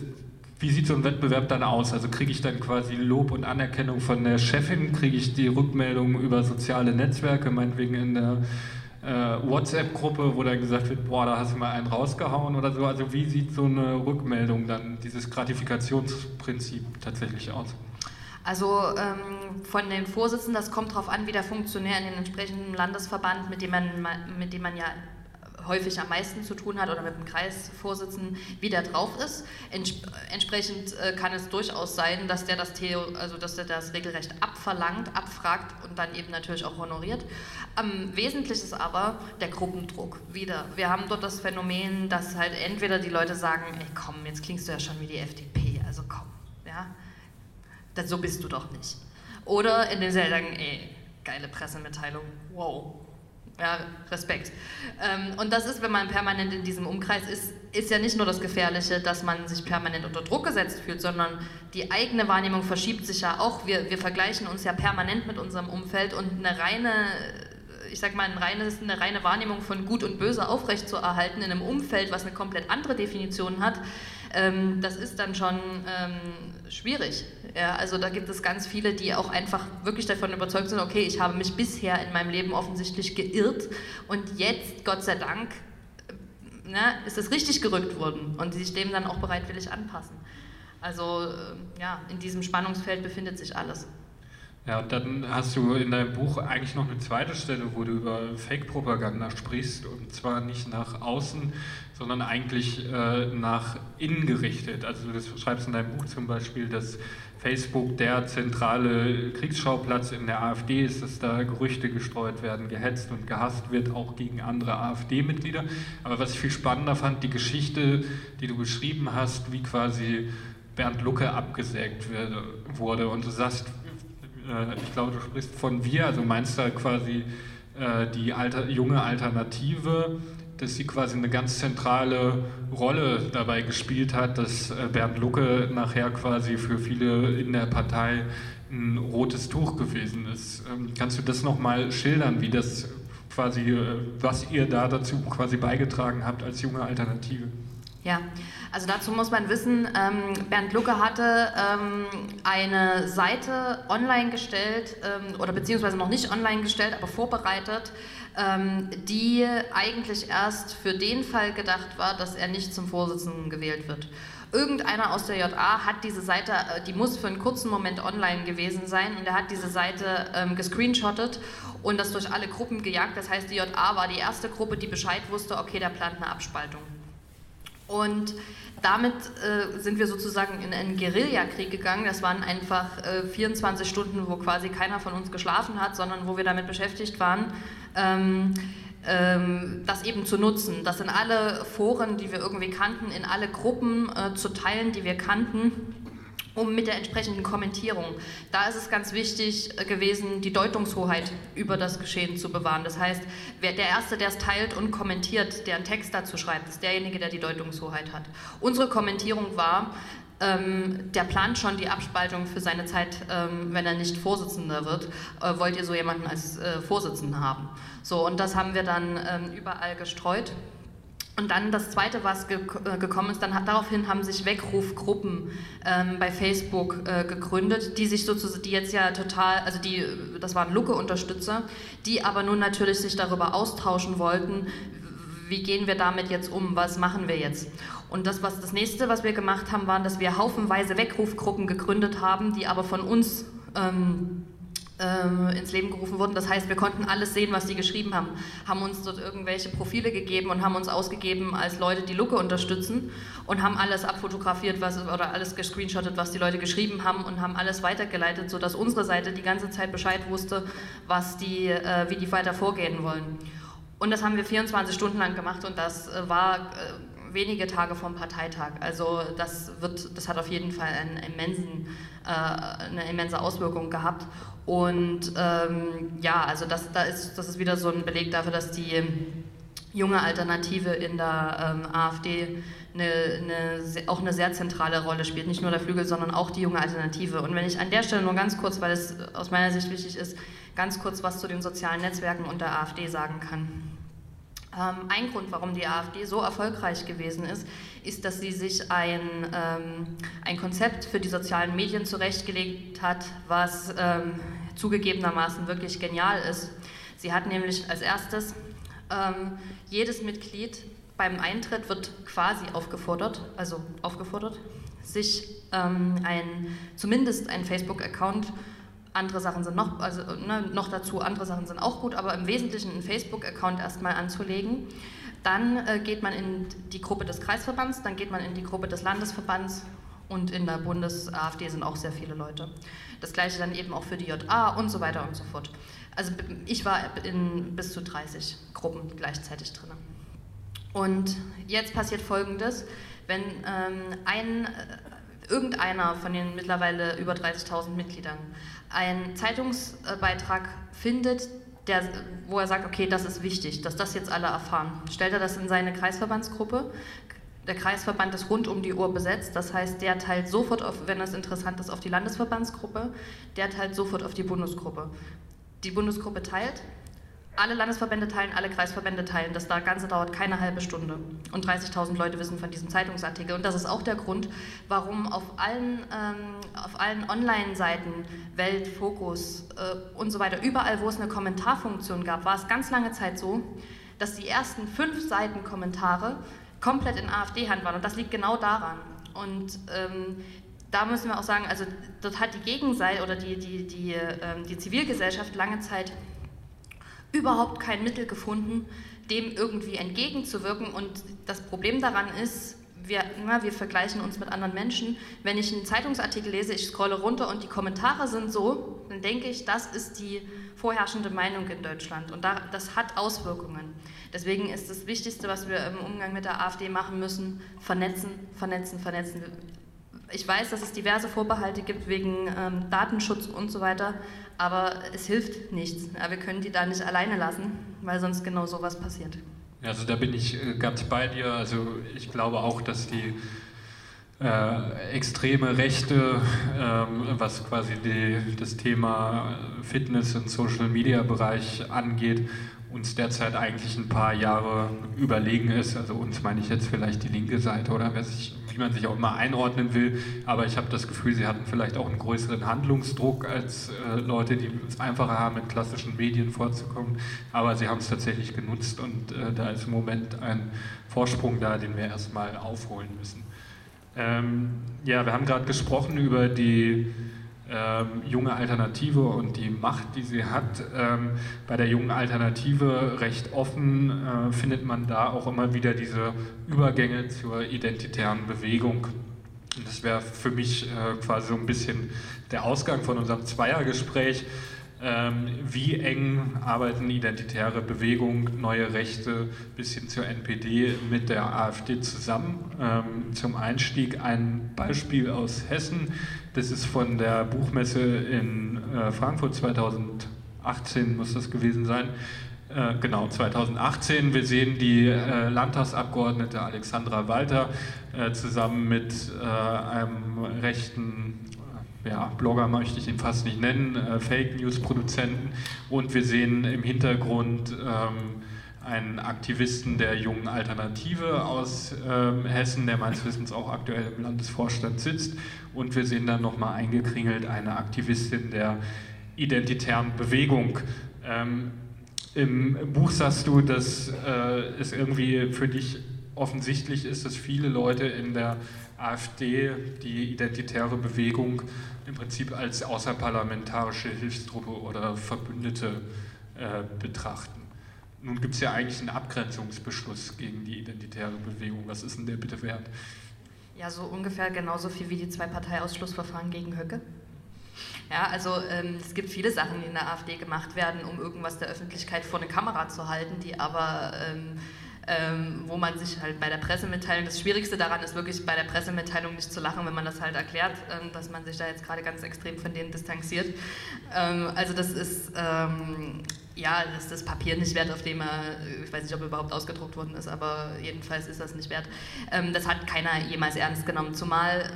Wie sieht so ein Wettbewerb dann aus? Also kriege ich dann quasi Lob und Anerkennung von der Chefin? Kriege ich die Rückmeldung über soziale Netzwerke, meinetwegen in der äh, WhatsApp-Gruppe, wo dann gesagt wird, boah, da hast du mal einen rausgehauen oder so? Also wie sieht so eine Rückmeldung dann, dieses Gratifikationsprinzip tatsächlich aus? Also ähm, von den Vorsitzenden, das kommt darauf an, wie der Funktionär in den entsprechenden Landesverband, mit dem man, mit dem man ja häufig am meisten zu tun hat oder mit dem Kreisvorsitzenden, wie der drauf ist. Ents entsprechend äh, kann es durchaus sein, dass der das Theo, also dass der das regelrecht abverlangt, abfragt und dann eben natürlich auch honoriert. Am wesentlich ist aber der Gruppendruck wieder. Wir haben dort das Phänomen, dass halt entweder die Leute sagen, ey komm, jetzt klingst du ja schon wie die FDP, also komm, so bist du doch nicht. Oder in den sagen, ey, geile Pressemitteilung, wow, ja, Respekt. Ähm, und das ist, wenn man permanent in diesem Umkreis ist, ist ja nicht nur das Gefährliche, dass man sich permanent unter Druck gesetzt fühlt, sondern die eigene Wahrnehmung verschiebt sich ja auch. Wir, wir vergleichen uns ja permanent mit unserem Umfeld und eine reine ich sag mal, ein reines, eine reine Wahrnehmung von Gut und Böse aufrechtzuerhalten in einem Umfeld, was eine komplett andere Definition hat, ähm, das ist dann schon ähm, schwierig. Ja, also da gibt es ganz viele, die auch einfach wirklich davon überzeugt sind, okay, ich habe mich bisher in meinem Leben offensichtlich geirrt und jetzt, Gott sei Dank, äh, ne, ist es richtig gerückt worden und die sich dem dann auch bereitwillig anpassen. Also äh, ja, in diesem Spannungsfeld befindet sich alles. Ja, und dann hast du in deinem Buch eigentlich noch eine zweite Stelle, wo du über Fake-Propaganda sprichst und zwar nicht nach außen, sondern eigentlich äh, nach innen gerichtet. Also du schreibst in deinem Buch zum Beispiel, dass Facebook der zentrale Kriegsschauplatz in der AfD ist, dass da Gerüchte gestreut werden, gehetzt und gehasst wird, auch gegen andere AfD-Mitglieder. Aber was ich viel spannender fand, die Geschichte, die du beschrieben hast, wie quasi Bernd Lucke abgesägt wurde. Und du sagst, äh, ich glaube, du sprichst von wir, also meinst du quasi äh, die Alter, junge Alternative, dass sie quasi eine ganz zentrale Rolle dabei gespielt hat, dass äh, Bernd Lucke nachher quasi für viele in der Partei ein rotes Tuch gewesen ist. Ähm, kannst du das nochmal schildern, wie das quasi, was ihr da dazu quasi beigetragen habt als junge Alternative? Ja, also dazu muss man wissen, ähm, Bernd Lucke hatte ähm, eine Seite online gestellt ähm, oder beziehungsweise noch nicht online gestellt, aber vorbereitet, die eigentlich erst für den Fall gedacht war, dass er nicht zum Vorsitzenden gewählt wird. Irgendeiner aus der JA hat diese Seite, äh, die muss für einen kurzen Moment online gewesen sein und er hat diese Seite ähm, gescreenshottet und das durch alle Gruppen gejagt. Das heißt, die JA war die erste Gruppe, die Bescheid wusste, okay, der plant eine Abspaltung. Und damit äh, sind wir sozusagen in einen Guerillakrieg gegangen. Das waren einfach äh, 24 Stunden, wo quasi keiner von uns geschlafen hat, sondern wo wir damit beschäftigt waren, ähm, ähm, das eben zu nutzen, das in alle Foren, die wir irgendwie kannten, in alle Gruppen äh, zu teilen, die wir kannten um mit der entsprechenden Kommentierung. Da ist es ganz wichtig äh, gewesen, die Deutungshoheit über das Geschehen zu bewahren. Das heißt, wer der Erste, der es teilt und kommentiert, der einen Text dazu schreibt, ist derjenige, der die Deutungshoheit hat. Unsere Kommentierung war, ähm, der plant schon die Abspaltung für seine Zeit, ähm, wenn er nicht Vorsitzender wird. Äh, wollt ihr so jemanden als äh, Vorsitzenden haben? So, und das haben wir dann ähm, überall gestreut. Und dann das Zweite, was ge äh, gekommen ist, dann hat, daraufhin haben sich Weckrufgruppen ähm, bei Facebook äh, gegründet, die sich sozusagen, die jetzt ja total, also die, das waren Lucke-Unterstützer, die aber nun natürlich sich darüber austauschen wollten, wie gehen wir damit jetzt um, was machen wir jetzt? Und das, was das nächste, was wir gemacht haben, war, dass wir haufenweise Weckrufgruppen gegründet haben, die aber von uns ähm, äh, ins Leben gerufen wurden. Das heißt, wir konnten alles sehen, was die geschrieben haben, haben uns dort irgendwelche Profile gegeben und haben uns ausgegeben als Leute, die Lucke unterstützen und haben alles abfotografiert was, oder alles gescreenshottet, was die Leute geschrieben haben und haben alles weitergeleitet, sodass unsere Seite die ganze Zeit Bescheid wusste, was die, äh, wie die weiter vorgehen wollen. Und das haben wir 24 Stunden lang gemacht und das äh, war äh, wenige Tage vom Parteitag. Also das, wird, das hat auf jeden Fall einen immensen, eine immense Auswirkung gehabt. Und ähm, ja, also das, da ist, das ist wieder so ein Beleg dafür, dass die junge Alternative in der ähm, AfD eine, eine, auch eine sehr zentrale Rolle spielt. Nicht nur der Flügel, sondern auch die junge Alternative. Und wenn ich an der Stelle nur ganz kurz, weil es aus meiner Sicht wichtig ist, ganz kurz was zu den sozialen Netzwerken und der AfD sagen kann. Ähm, ein Grund, warum die AfD so erfolgreich gewesen ist, ist, dass sie sich ein, ähm, ein Konzept für die sozialen Medien zurechtgelegt hat, was ähm, zugegebenermaßen wirklich genial ist. Sie hat nämlich als erstes ähm, jedes Mitglied beim Eintritt wird quasi aufgefordert, also aufgefordert, sich ähm, ein, zumindest einen Facebook-Account andere Sachen sind noch, also ne, noch dazu, andere Sachen sind auch gut, aber im Wesentlichen einen Facebook-Account erstmal anzulegen. Dann äh, geht man in die Gruppe des Kreisverbands, dann geht man in die Gruppe des Landesverbands und in der Bundes-AfD sind auch sehr viele Leute. Das gleiche dann eben auch für die JA und so weiter und so fort. Also ich war in bis zu 30 Gruppen gleichzeitig drin. Und jetzt passiert Folgendes, wenn ähm, ein, äh, irgendeiner von den mittlerweile über 30.000 Mitgliedern einen Zeitungsbeitrag findet, der, wo er sagt, okay, das ist wichtig, dass das jetzt alle erfahren. Stellt er das in seine Kreisverbandsgruppe. Der Kreisverband ist rund um die Uhr besetzt, das heißt, der teilt sofort, auf, wenn es interessant ist, auf die Landesverbandsgruppe, der teilt sofort auf die Bundesgruppe. Die Bundesgruppe teilt, alle Landesverbände teilen, alle Kreisverbände teilen. Das Ganze dauert keine halbe Stunde. Und 30.000 Leute wissen von diesem Zeitungsartikel. Und das ist auch der Grund, warum auf allen, ähm, allen Online-Seiten, Welt, Fokus äh, und so weiter, überall, wo es eine Kommentarfunktion gab, war es ganz lange Zeit so, dass die ersten fünf Seiten Kommentare komplett in AfD-Hand waren. Und das liegt genau daran. Und ähm, da müssen wir auch sagen, also dort hat die Gegenseite oder die, die, die, ähm, die Zivilgesellschaft lange Zeit überhaupt kein Mittel gefunden, dem irgendwie entgegenzuwirken. Und das Problem daran ist, wir, na, wir vergleichen uns mit anderen Menschen. Wenn ich einen Zeitungsartikel lese, ich scrolle runter und die Kommentare sind so, dann denke ich, das ist die vorherrschende Meinung in Deutschland. Und da, das hat Auswirkungen. Deswegen ist das Wichtigste, was wir im Umgang mit der AfD machen müssen, vernetzen, vernetzen, vernetzen. Ich weiß, dass es diverse Vorbehalte gibt wegen ähm, Datenschutz und so weiter, aber es hilft nichts. Ja, wir können die da nicht alleine lassen, weil sonst genau sowas passiert. Also da bin ich äh, ganz bei dir. Also ich glaube auch, dass die äh, extreme Rechte, ähm, was quasi die, das Thema Fitness- und Social-Media-Bereich angeht, uns derzeit eigentlich ein paar Jahre überlegen ist. Also uns meine ich jetzt vielleicht die linke Seite oder sich, wie man sich auch immer einordnen will. Aber ich habe das Gefühl, sie hatten vielleicht auch einen größeren Handlungsdruck als äh, Leute, die es einfacher haben, in klassischen Medien vorzukommen. Aber sie haben es tatsächlich genutzt und äh, da ist im Moment ein Vorsprung da, den wir erstmal aufholen müssen. Ähm, ja, wir haben gerade gesprochen über die ähm, junge Alternative und die Macht, die sie hat. Ähm, bei der jungen Alternative recht offen äh, findet man da auch immer wieder diese Übergänge zur identitären Bewegung. Und das wäre für mich äh, quasi so ein bisschen der Ausgang von unserem Zweiergespräch. Ähm, wie eng arbeiten identitäre Bewegungen, neue Rechte bis hin zur NPD mit der AfD zusammen? Ähm, zum Einstieg ein Beispiel aus Hessen. Das ist von der Buchmesse in äh, Frankfurt 2018, muss das gewesen sein. Äh, genau, 2018. Wir sehen die äh, Landtagsabgeordnete Alexandra Walter äh, zusammen mit äh, einem rechten ja, Blogger möchte ich ihn fast nicht nennen, äh, Fake News Produzenten und wir sehen im Hintergrund ähm, einen Aktivisten der jungen Alternative aus ähm, Hessen, der meines Wissens auch aktuell im Landesvorstand sitzt und wir sehen dann nochmal eingekringelt eine Aktivistin der identitären Bewegung. Ähm, Im Buch sagst du, dass äh, es irgendwie für dich offensichtlich ist, dass viele Leute in der AfD die identitäre Bewegung im Prinzip als außerparlamentarische Hilfstruppe oder Verbündete äh, betrachten. Nun gibt es ja eigentlich einen Abgrenzungsbeschluss gegen die identitäre Bewegung. Was ist denn der bitte wert? Ja, so ungefähr genauso viel wie die zwei Parteiausschlussverfahren gegen Höcke. Ja, also ähm, es gibt viele Sachen, die in der AfD gemacht werden, um irgendwas der Öffentlichkeit vor eine Kamera zu halten, die aber ähm, ähm, wo man sich halt bei der Pressemitteilung, das Schwierigste daran ist wirklich bei der Pressemitteilung nicht zu lachen, wenn man das halt erklärt, ähm, dass man sich da jetzt gerade ganz extrem von denen distanziert. Ähm, also das ist, ähm, ja, das ist das Papier nicht wert, auf dem er, ich weiß nicht, ob er überhaupt ausgedruckt worden ist, aber jedenfalls ist das nicht wert. Ähm, das hat keiner jemals ernst genommen, zumal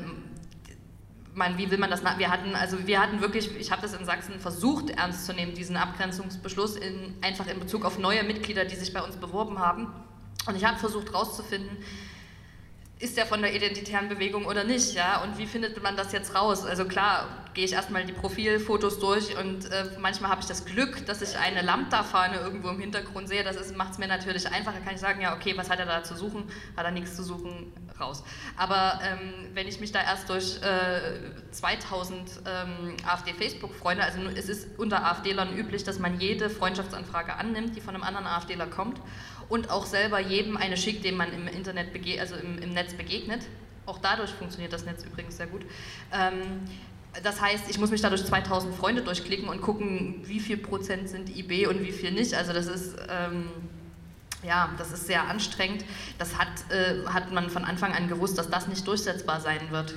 man, wie will man das wir hatten also wir hatten wirklich ich habe das in Sachsen versucht ernst zu nehmen diesen Abgrenzungsbeschluss in, einfach in Bezug auf neue Mitglieder die sich bei uns beworben haben und ich habe versucht herauszufinden, ist der von der identitären Bewegung oder nicht, ja? Und wie findet man das jetzt raus? Also klar, gehe ich erstmal die Profilfotos durch und äh, manchmal habe ich das Glück, dass ich eine Lambda-Fahne irgendwo im Hintergrund sehe. Das macht es mir natürlich einfacher. Kann ich sagen, ja, okay, was hat er da zu suchen? Hat er nichts zu suchen, raus. Aber ähm, wenn ich mich da erst durch äh, 2000 ähm, AfD-Facebook-Freunde, also es ist unter AfD-Lern üblich, dass man jede Freundschaftsanfrage annimmt, die von einem anderen AfDler kommt und auch selber jedem eine schickt, dem man im Internet also im, im, Netz begegnet. Auch dadurch funktioniert das Netz übrigens sehr gut. Ähm, das heißt, ich muss mich dadurch 2000 Freunde durchklicken und gucken, wie viel Prozent sind IB und wie viel nicht. Also das ist ähm, ja, das ist sehr anstrengend. Das hat, äh, hat man von Anfang an gewusst, dass das nicht durchsetzbar sein wird.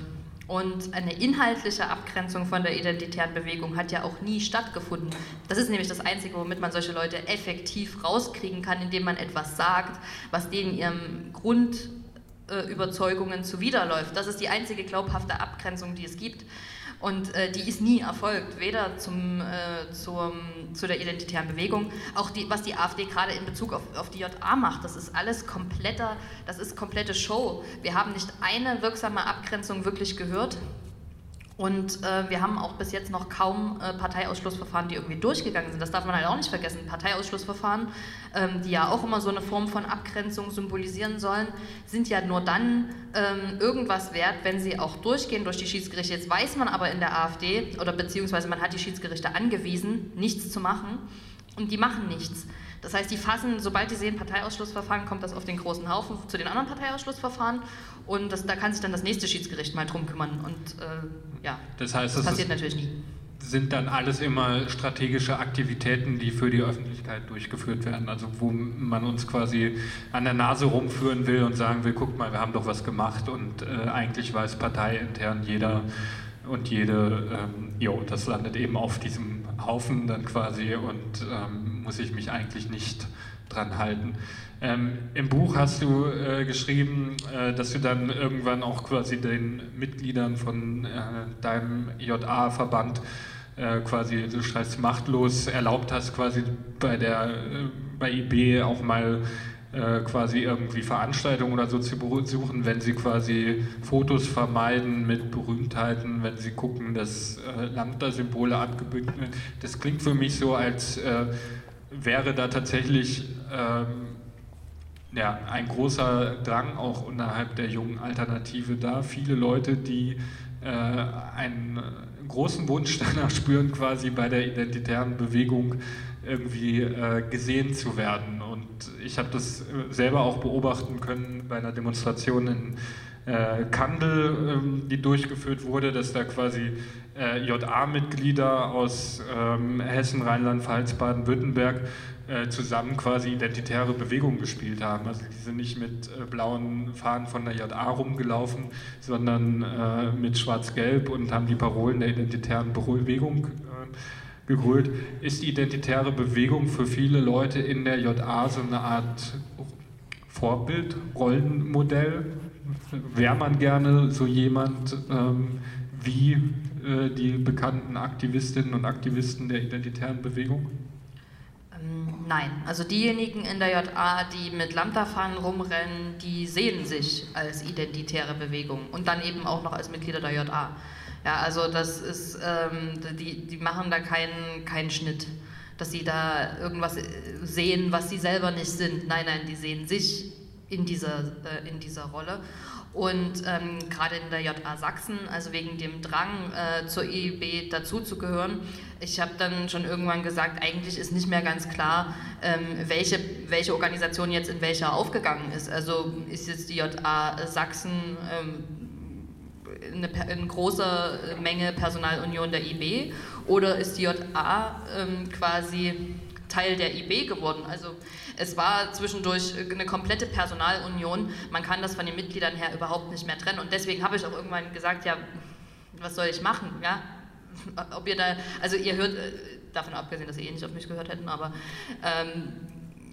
Und eine inhaltliche Abgrenzung von der identitären Bewegung hat ja auch nie stattgefunden. Das ist nämlich das Einzige, womit man solche Leute effektiv rauskriegen kann, indem man etwas sagt, was denen ihrem Grundüberzeugungen zuwiderläuft. Das ist die einzige glaubhafte Abgrenzung, die es gibt. Und äh, die ist nie erfolgt, weder zum, äh, zum, zu der identitären Bewegung, auch die, was die AfD gerade in Bezug auf, auf die JA macht, das ist alles kompletter, das ist komplette Show. Wir haben nicht eine wirksame Abgrenzung wirklich gehört. Und äh, wir haben auch bis jetzt noch kaum äh, Parteiausschlussverfahren, die irgendwie durchgegangen sind. Das darf man halt auch nicht vergessen. Parteiausschlussverfahren, ähm, die ja auch immer so eine Form von Abgrenzung symbolisieren sollen, sind ja nur dann ähm, irgendwas wert, wenn sie auch durchgehen durch die Schiedsgerichte. Jetzt weiß man aber in der AfD, oder beziehungsweise man hat die Schiedsgerichte angewiesen, nichts zu machen. Und die machen nichts. Das heißt, die fassen, sobald die sehen Parteiausschlussverfahren, kommt das auf den großen Haufen zu den anderen Parteiausschlussverfahren und das, da kann sich dann das nächste Schiedsgericht mal drum kümmern. Und äh, ja, das, heißt, das passiert natürlich nie. Sind dann alles immer strategische Aktivitäten, die für die Öffentlichkeit durchgeführt werden, also wo man uns quasi an der Nase rumführen will und sagen will, guck mal, wir haben doch was gemacht und äh, eigentlich weiß parteiintern jeder und jede, ähm, jo, das landet eben auf diesem Haufen dann quasi und ähm, muss ich mich eigentlich nicht dran halten. Ähm, Im Buch hast du äh, geschrieben, äh, dass du dann irgendwann auch quasi den Mitgliedern von äh, deinem JA-Verband äh, quasi, du schreibst machtlos, erlaubt hast, quasi bei der äh, bei IB auch mal äh, quasi irgendwie Veranstaltungen oder so zu besuchen, wenn sie quasi Fotos vermeiden mit Berühmtheiten, wenn sie gucken, dass Lambda-Symbole abgebildet werden. Das klingt für mich so, als wäre da tatsächlich ähm, ja, ein großer Drang auch innerhalb der jungen Alternative da. Viele Leute, die äh, einen großen Wunsch danach spüren, quasi bei der identitären Bewegung irgendwie äh, gesehen zu werden. Und ich habe das äh, selber auch beobachten können bei einer Demonstration in äh, Kandel, ähm, die durchgeführt wurde, dass da quasi äh, JA-Mitglieder aus ähm, Hessen, Rheinland-Pfalz, Baden-Württemberg äh, zusammen quasi identitäre Bewegungen gespielt haben. Also die sind nicht mit äh, blauen Fahnen von der JA rumgelaufen, sondern äh, mit schwarz-gelb und haben die Parolen der identitären Bewegung gegrölt. Ist die identitäre Bewegung für viele Leute in der JA so eine Art Vorbild, Rollenmodell? Wäre man gerne so jemand ähm, wie äh, die bekannten Aktivistinnen und Aktivisten der identitären Bewegung? Ähm, nein, also diejenigen in der JA, die mit Lambda-Fahnen rumrennen, die sehen sich als identitäre Bewegung und dann eben auch noch als Mitglieder der JA. Ja, also das ist, ähm, die, die machen da keinen, keinen Schnitt. dass sie da irgendwas äh, sehen, was sie selber nicht sind. Nein, nein, die sehen sich in dieser, äh, in dieser Rolle. Und ähm, gerade in der JA Sachsen, also wegen dem Drang äh, zur IEB dazuzugehören, ich habe dann schon irgendwann gesagt, eigentlich ist nicht mehr ganz klar, ähm, welche, welche Organisation jetzt in welcher aufgegangen ist. Also ist jetzt die JA Sachsen ähm, eine, eine große Menge Personalunion der IB oder ist die JA ähm, quasi Teil der IB geworden? Also es war zwischendurch eine komplette Personalunion. Man kann das von den Mitgliedern her überhaupt nicht mehr trennen. Und deswegen habe ich auch irgendwann gesagt, ja, was soll ich machen? Ja? Ob ihr da, also ihr hört, äh, davon abgesehen, dass ihr eh nicht auf mich gehört hätten, aber ähm,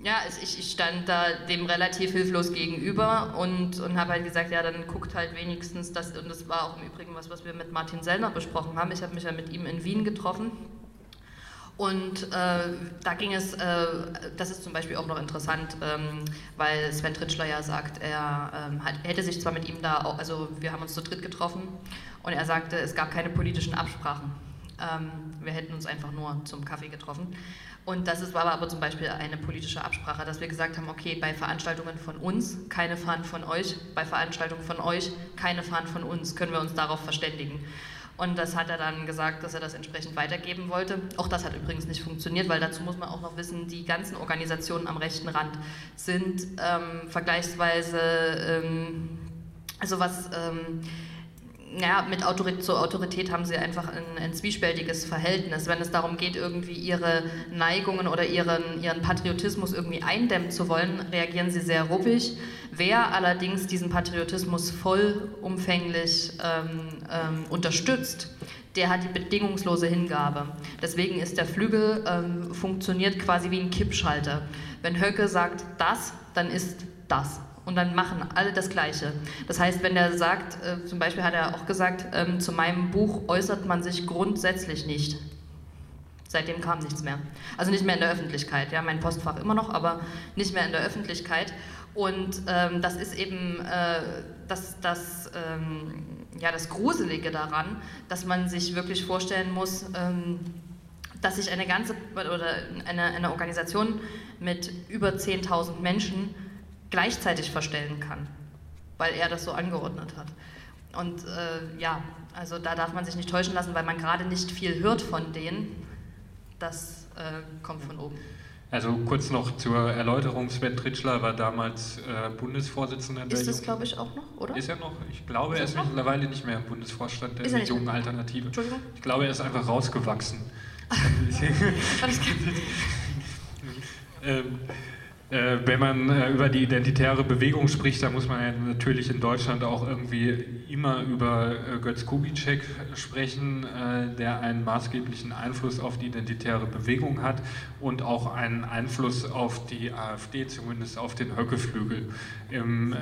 ja, ich, ich, stand da dem relativ hilflos gegenüber und, und habe halt gesagt, ja, dann guckt halt wenigstens das, und das war auch im Übrigen was, was wir mit Martin Sellner besprochen haben. Ich habe mich ja mit ihm in Wien getroffen und äh, da ging es, äh, das ist zum Beispiel auch noch interessant, ähm, weil Sven Tritschler ja sagt, er ähm, hat, hätte sich zwar mit ihm da, auch, also wir haben uns zu dritt getroffen und er sagte, es gab keine politischen Absprachen. Ähm, wir hätten uns einfach nur zum Kaffee getroffen. Und das ist, war aber zum Beispiel eine politische Absprache, dass wir gesagt haben, okay, bei Veranstaltungen von uns keine Fahnen von euch, bei Veranstaltungen von euch keine Fahnen von uns, können wir uns darauf verständigen. Und das hat er dann gesagt, dass er das entsprechend weitergeben wollte. Auch das hat übrigens nicht funktioniert, weil dazu muss man auch noch wissen, die ganzen Organisationen am rechten Rand sind ähm, vergleichsweise, ähm, also was... Ähm, ja, mit Autorität, zur Autorität haben sie einfach ein, ein, zwiespältiges Verhältnis. Wenn es darum geht, irgendwie ihre Neigungen oder ihren, ihren Patriotismus irgendwie eindämmen zu wollen, reagieren sie sehr ruppig. Wer allerdings diesen Patriotismus vollumfänglich ähm, ähm, unterstützt, der hat die bedingungslose Hingabe. Deswegen ist der Flügel ähm, funktioniert quasi wie ein Kippschalter. Wenn Höcke sagt das, dann ist das und dann machen alle das Gleiche. Das heißt, wenn er sagt, äh, zum Beispiel hat er auch gesagt, ähm, zu meinem Buch äußert man sich grundsätzlich nicht. Seitdem kam nichts mehr. Also nicht mehr in der Öffentlichkeit. Ja, mein Postfach immer noch, aber nicht mehr in der Öffentlichkeit. Und ähm, das ist eben äh, das, das, ähm, ja, das Gruselige daran, dass man sich wirklich vorstellen muss, ähm, dass sich eine ganze oder eine, eine Organisation mit über 10.000 Menschen gleichzeitig verstellen kann, weil er das so angeordnet hat. Und äh, ja, also da darf man sich nicht täuschen lassen, weil man gerade nicht viel hört von denen. Das äh, kommt von oben. Also kurz noch zur Erläuterung, Sven Tritschler war damals äh, Bundesvorsitzender der Ist das, glaube ich, auch noch, oder? Ist er noch? Ich glaube, ist er ist noch? mittlerweile nicht mehr im Bundesvorstand der Jungen Alternative. Entschuldigung? Ich glaube, er ist einfach rausgewachsen. ähm, äh, wenn man äh, über die identitäre Bewegung spricht, dann muss man ja natürlich in Deutschland auch irgendwie immer über äh, Götz Kubitschek sprechen, der einen maßgeblichen Einfluss auf die identitäre Bewegung hat und auch einen Einfluss auf die AfD, zumindest auf den Höckeflügel. Im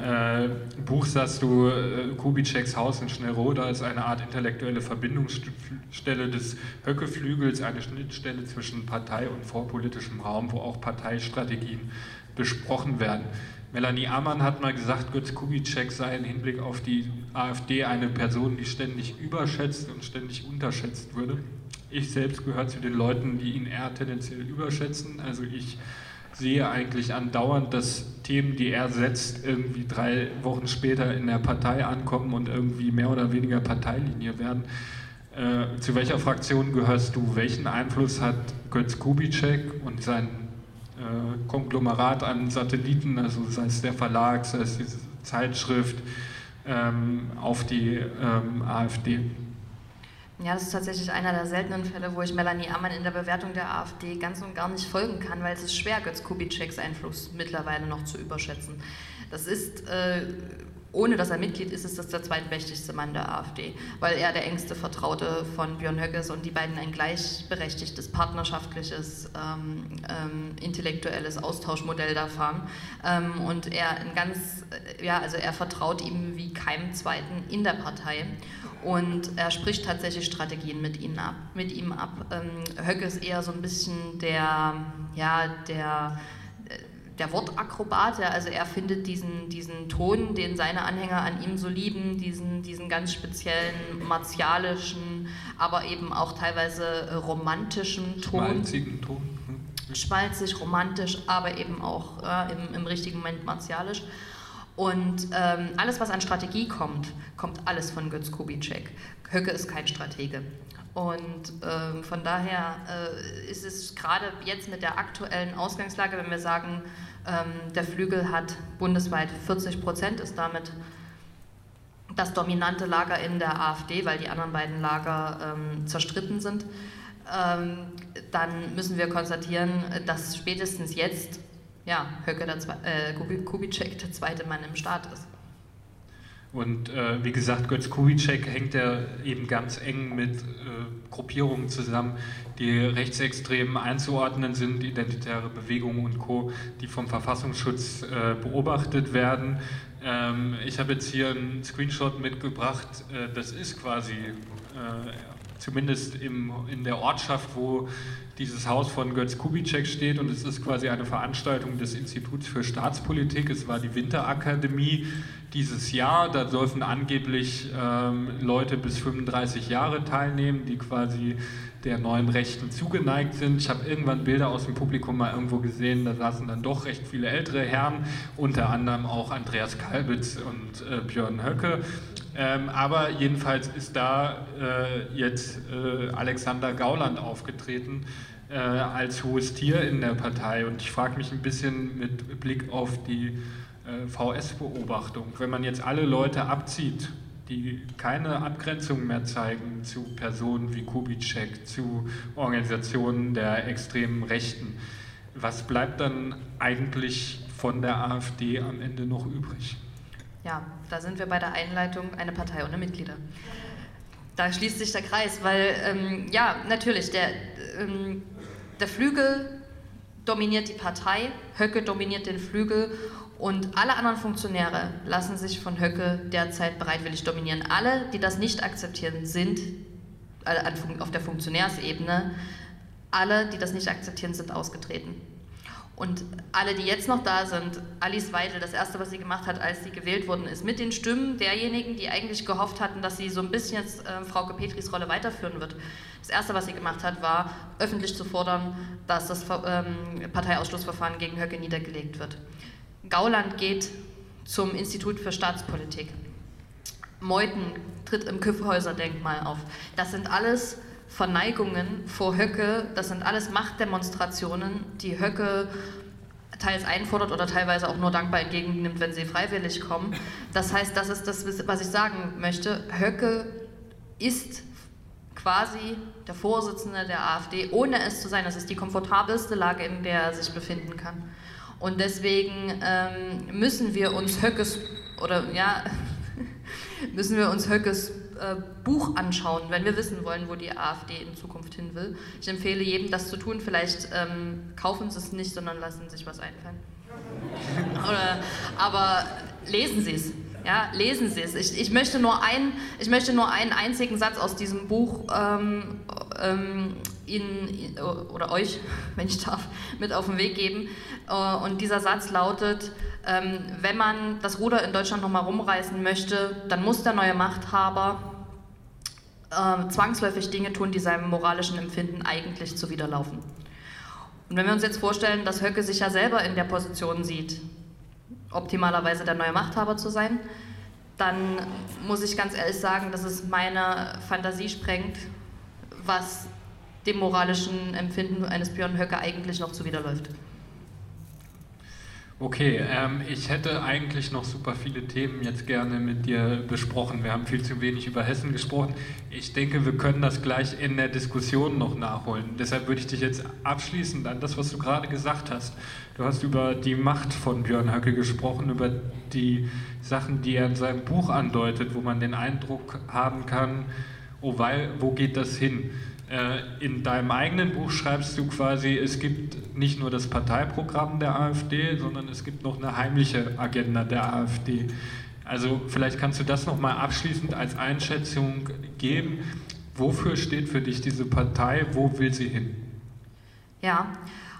Buch sagst du, Kubitscheks Haus in Schnellroda ist eine Art intellektuelle Verbindungsstelle des Höckeflügels, eine Schnittstelle zwischen Partei und vorpolitischem Raum, wo auch Parteistrategien besprochen werden. Melanie Amann hat mal gesagt, Götz Kubitschek sei im Hinblick auf die AfD eine Person, die ständig überschätzt und ständig unterschätzt würde. Ich selbst gehöre zu den Leuten, die ihn eher tendenziell überschätzen. Also ich sehe eigentlich andauernd, dass Themen, die er setzt, irgendwie drei Wochen später in der Partei ankommen und irgendwie mehr oder weniger Parteilinie werden. Äh, zu welcher Fraktion gehörst du? Welchen Einfluss hat Götz Kubitschek und sein Konglomerat an Satelliten, also sei es der Verlag, sei es die Zeitschrift, ähm, auf die ähm, AfD. Ja, das ist tatsächlich einer der seltenen Fälle, wo ich Melanie Ammann in der Bewertung der AfD ganz und gar nicht folgen kann, weil es ist schwer, Götz Kubitscheks Einfluss mittlerweile noch zu überschätzen. Das ist äh, ohne dass er Mitglied ist, ist das der zweitmächtigste Mann der AfD, weil er der engste Vertraute von Björn Höckes und die beiden ein gleichberechtigtes, partnerschaftliches, ähm, ähm, intellektuelles Austauschmodell da fahren. Ähm, und er ein ganz, äh, ja, also er vertraut ihm wie keinem Zweiten in der Partei und er spricht tatsächlich Strategien mit, ihnen ab, mit ihm ab. Ähm, Höcke ist eher so ein bisschen der, ja, der der Wortakrobat, ja, also er findet diesen, diesen Ton, den seine Anhänger an ihm so lieben, diesen, diesen ganz speziellen martialischen, aber eben auch teilweise romantischen Ton. Ton. Hm. schmalzig, romantisch, aber eben auch äh, im, im, richtigen Moment martialisch. Und ähm, alles, was an Strategie kommt, kommt alles von Götz Kubitschek. Höcke ist kein Stratege. Und ähm, von daher äh, ist es gerade jetzt mit der aktuellen Ausgangslage, wenn wir sagen, ähm, der Flügel hat bundesweit 40 Prozent, ist damit das dominante Lager in der AfD, weil die anderen beiden Lager ähm, zerstritten sind, ähm, dann müssen wir konstatieren, dass spätestens jetzt ja, Höcke der äh, Kubitschek der zweite Mann im Staat ist. Und äh, wie gesagt, Götz Kubitschek hängt ja eben ganz eng mit äh, Gruppierungen zusammen, die rechtsextrem einzuordnen sind, identitäre Bewegungen und Co., die vom Verfassungsschutz äh, beobachtet werden. Ähm, ich habe jetzt hier einen Screenshot mitgebracht, äh, das ist quasi äh, zumindest im, in der Ortschaft, wo dieses Haus von Götz Kubitschek steht und es ist quasi eine Veranstaltung des Instituts für Staatspolitik. Es war die Winterakademie dieses Jahr. Da dürfen angeblich ähm, Leute bis 35 Jahre teilnehmen, die quasi der neuen Rechten zugeneigt sind. Ich habe irgendwann Bilder aus dem Publikum mal irgendwo gesehen, da saßen dann doch recht viele ältere Herren, unter anderem auch Andreas Kalbitz und äh, Björn Höcke. Ähm, aber jedenfalls ist da äh, jetzt äh, Alexander Gauland aufgetreten äh, als hohes Tier in der Partei. Und ich frage mich ein bisschen mit Blick auf die äh, VS-Beobachtung, wenn man jetzt alle Leute abzieht, die keine Abgrenzung mehr zeigen zu Personen wie Kubitschek, zu Organisationen der extremen Rechten, was bleibt dann eigentlich von der AfD am Ende noch übrig? Ja, da sind wir bei der Einleitung eine Partei ohne Mitglieder. Da schließt sich der Kreis, weil ähm, ja, natürlich, der, ähm, der Flügel dominiert die Partei, Höcke dominiert den Flügel und alle anderen Funktionäre lassen sich von Höcke derzeit bereitwillig dominieren. Alle, die das nicht akzeptieren, sind äh, auf der Funktionärsebene, alle, die das nicht akzeptieren, sind ausgetreten. Und alle, die jetzt noch da sind, Alice Weidel, das Erste, was sie gemacht hat, als sie gewählt wurden, ist mit den Stimmen derjenigen, die eigentlich gehofft hatten, dass sie so ein bisschen jetzt äh, Frau Petris Rolle weiterführen wird. Das Erste, was sie gemacht hat, war, öffentlich zu fordern, dass das ähm, Parteiausschlussverfahren gegen Höcke niedergelegt wird. Gauland geht zum Institut für Staatspolitik. Meuthen tritt im Kyffhäuser-Denkmal auf. Das sind alles Verneigungen vor Höcke, das sind alles Machtdemonstrationen, die Höcke teils einfordert oder teilweise auch nur dankbar entgegennimmt, wenn sie freiwillig kommen. Das heißt, das ist das, was ich sagen möchte. Höcke ist quasi der Vorsitzende der AfD, ohne es zu sein. Das ist die komfortabelste Lage, in der er sich befinden kann. Und deswegen ähm, müssen wir uns Höckes oder ja müssen wir uns Höckes äh, Buch anschauen, wenn wir wissen wollen, wo die AfD in Zukunft hin will. Ich empfehle jedem, das zu tun. Vielleicht ähm, kaufen Sie es nicht, sondern lassen sich was einfallen. Oder, aber lesen Sie es. Ja, lesen Sie es. Ich, ich, möchte nur ein, ich möchte nur einen einzigen Satz aus diesem Buch ähm, ähm, Ihnen oder euch, wenn ich darf, mit auf den Weg geben. Äh, und dieser Satz lautet, ähm, wenn man das Ruder in Deutschland nochmal rumreißen möchte, dann muss der neue Machthaber äh, zwangsläufig Dinge tun, die seinem moralischen Empfinden eigentlich zuwiderlaufen. Und wenn wir uns jetzt vorstellen, dass Höcke sich ja selber in der Position sieht, optimalerweise der neue Machthaber zu sein, dann muss ich ganz ehrlich sagen, dass es meine Fantasie sprengt, was dem moralischen Empfinden eines Björn Höcke eigentlich noch zuwiderläuft. Okay, ähm, ich hätte eigentlich noch super viele Themen jetzt gerne mit dir besprochen. Wir haben viel zu wenig über Hessen gesprochen. Ich denke, wir können das gleich in der Diskussion noch nachholen. Deshalb würde ich dich jetzt abschließend an das, was du gerade gesagt hast. Du hast über die Macht von Björn Höcke gesprochen, über die Sachen, die er in seinem Buch andeutet, wo man den Eindruck haben kann, oh, weil, wo geht das hin? Äh, in deinem eigenen Buch schreibst du quasi, es gibt nicht nur das Parteiprogramm der AfD, sondern es gibt noch eine heimliche Agenda der AfD. Also vielleicht kannst du das nochmal abschließend als Einschätzung geben. Wofür steht für dich diese Partei? Wo will sie hin? Ja,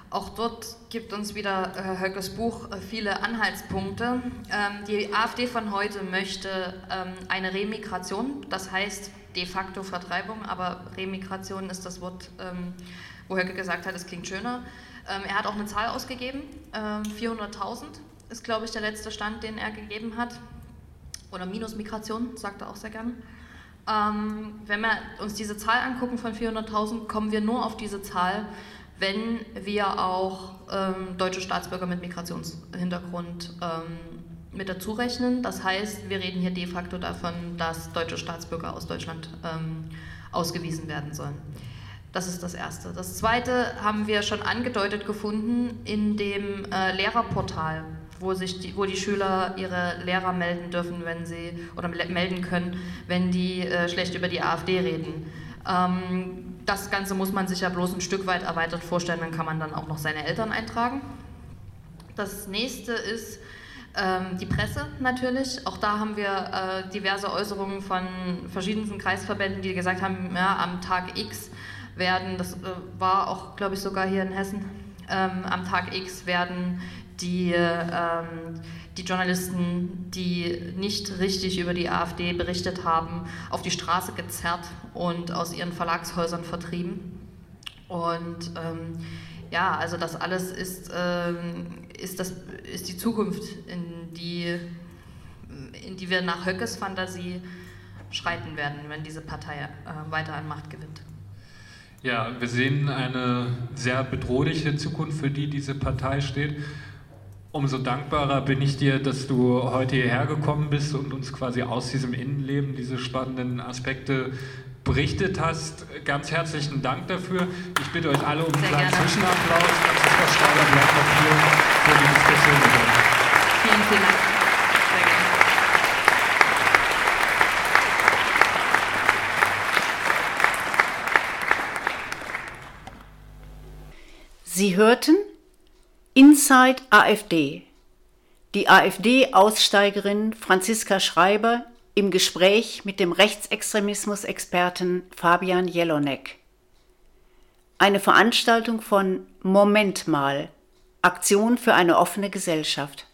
auch dort gibt uns wieder äh, Höckes Buch äh, viele Anhaltspunkte. Ähm, die AfD von heute möchte ähm, eine Remigration, das heißt de facto Vertreibung, aber Remigration ist das Wort, ähm, wo Höcke gesagt hat, es klingt schöner. Ähm, er hat auch eine Zahl ausgegeben, ähm, 400.000 ist, glaube ich, der letzte Stand, den er gegeben hat. Oder Minusmigration, sagt er auch sehr gern. Ähm, wenn wir uns diese Zahl angucken von 400.000, kommen wir nur auf diese Zahl, wenn wir auch ähm, deutsche Staatsbürger mit Migrationshintergrund ähm, mit dazu rechnen. Das heißt, wir reden hier de facto davon, dass deutsche Staatsbürger aus Deutschland ähm, ausgewiesen werden sollen. Das ist das Erste. Das Zweite haben wir schon angedeutet gefunden in dem äh, Lehrerportal, wo, sich die, wo die Schüler ihre Lehrer melden dürfen, wenn sie oder melden können, wenn die äh, schlecht über die AfD reden. Ähm, das Ganze muss man sich ja bloß ein Stück weit erweitert vorstellen, dann kann man dann auch noch seine Eltern eintragen. Das nächste ist ähm, die Presse natürlich. Auch da haben wir äh, diverse Äußerungen von verschiedensten Kreisverbänden, die gesagt haben, ja, am Tag X werden, das äh, war auch, glaube ich, sogar hier in Hessen, ähm, am Tag X werden die, ähm, die Journalisten, die nicht richtig über die AfD berichtet haben, auf die Straße gezerrt und aus ihren Verlagshäusern vertrieben. Und ähm, ja, also das alles ist, ähm, ist, das, ist die Zukunft, in die, in die wir nach Höckes Fantasie schreiten werden, wenn diese Partei äh, weiter an Macht gewinnt. Ja, wir sehen eine sehr bedrohliche Zukunft, für die diese Partei steht. Umso dankbarer bin ich dir, dass du heute hierher gekommen bist und uns quasi aus diesem Innenleben diese spannenden Aspekte berichtet hast. Ganz herzlichen Dank dafür. Ich bitte euch alle um einen kleinen Zwischenapplaus. Steiler bleibt noch hier für die Diskussion. Vielen, vielen Dank. Sie hörten Inside AfD. Die AfD-Aussteigerin Franziska Schreiber im Gespräch mit dem Rechtsextremismus-Experten Fabian Jelonek. Eine Veranstaltung von Moment mal, Aktion für eine offene Gesellschaft.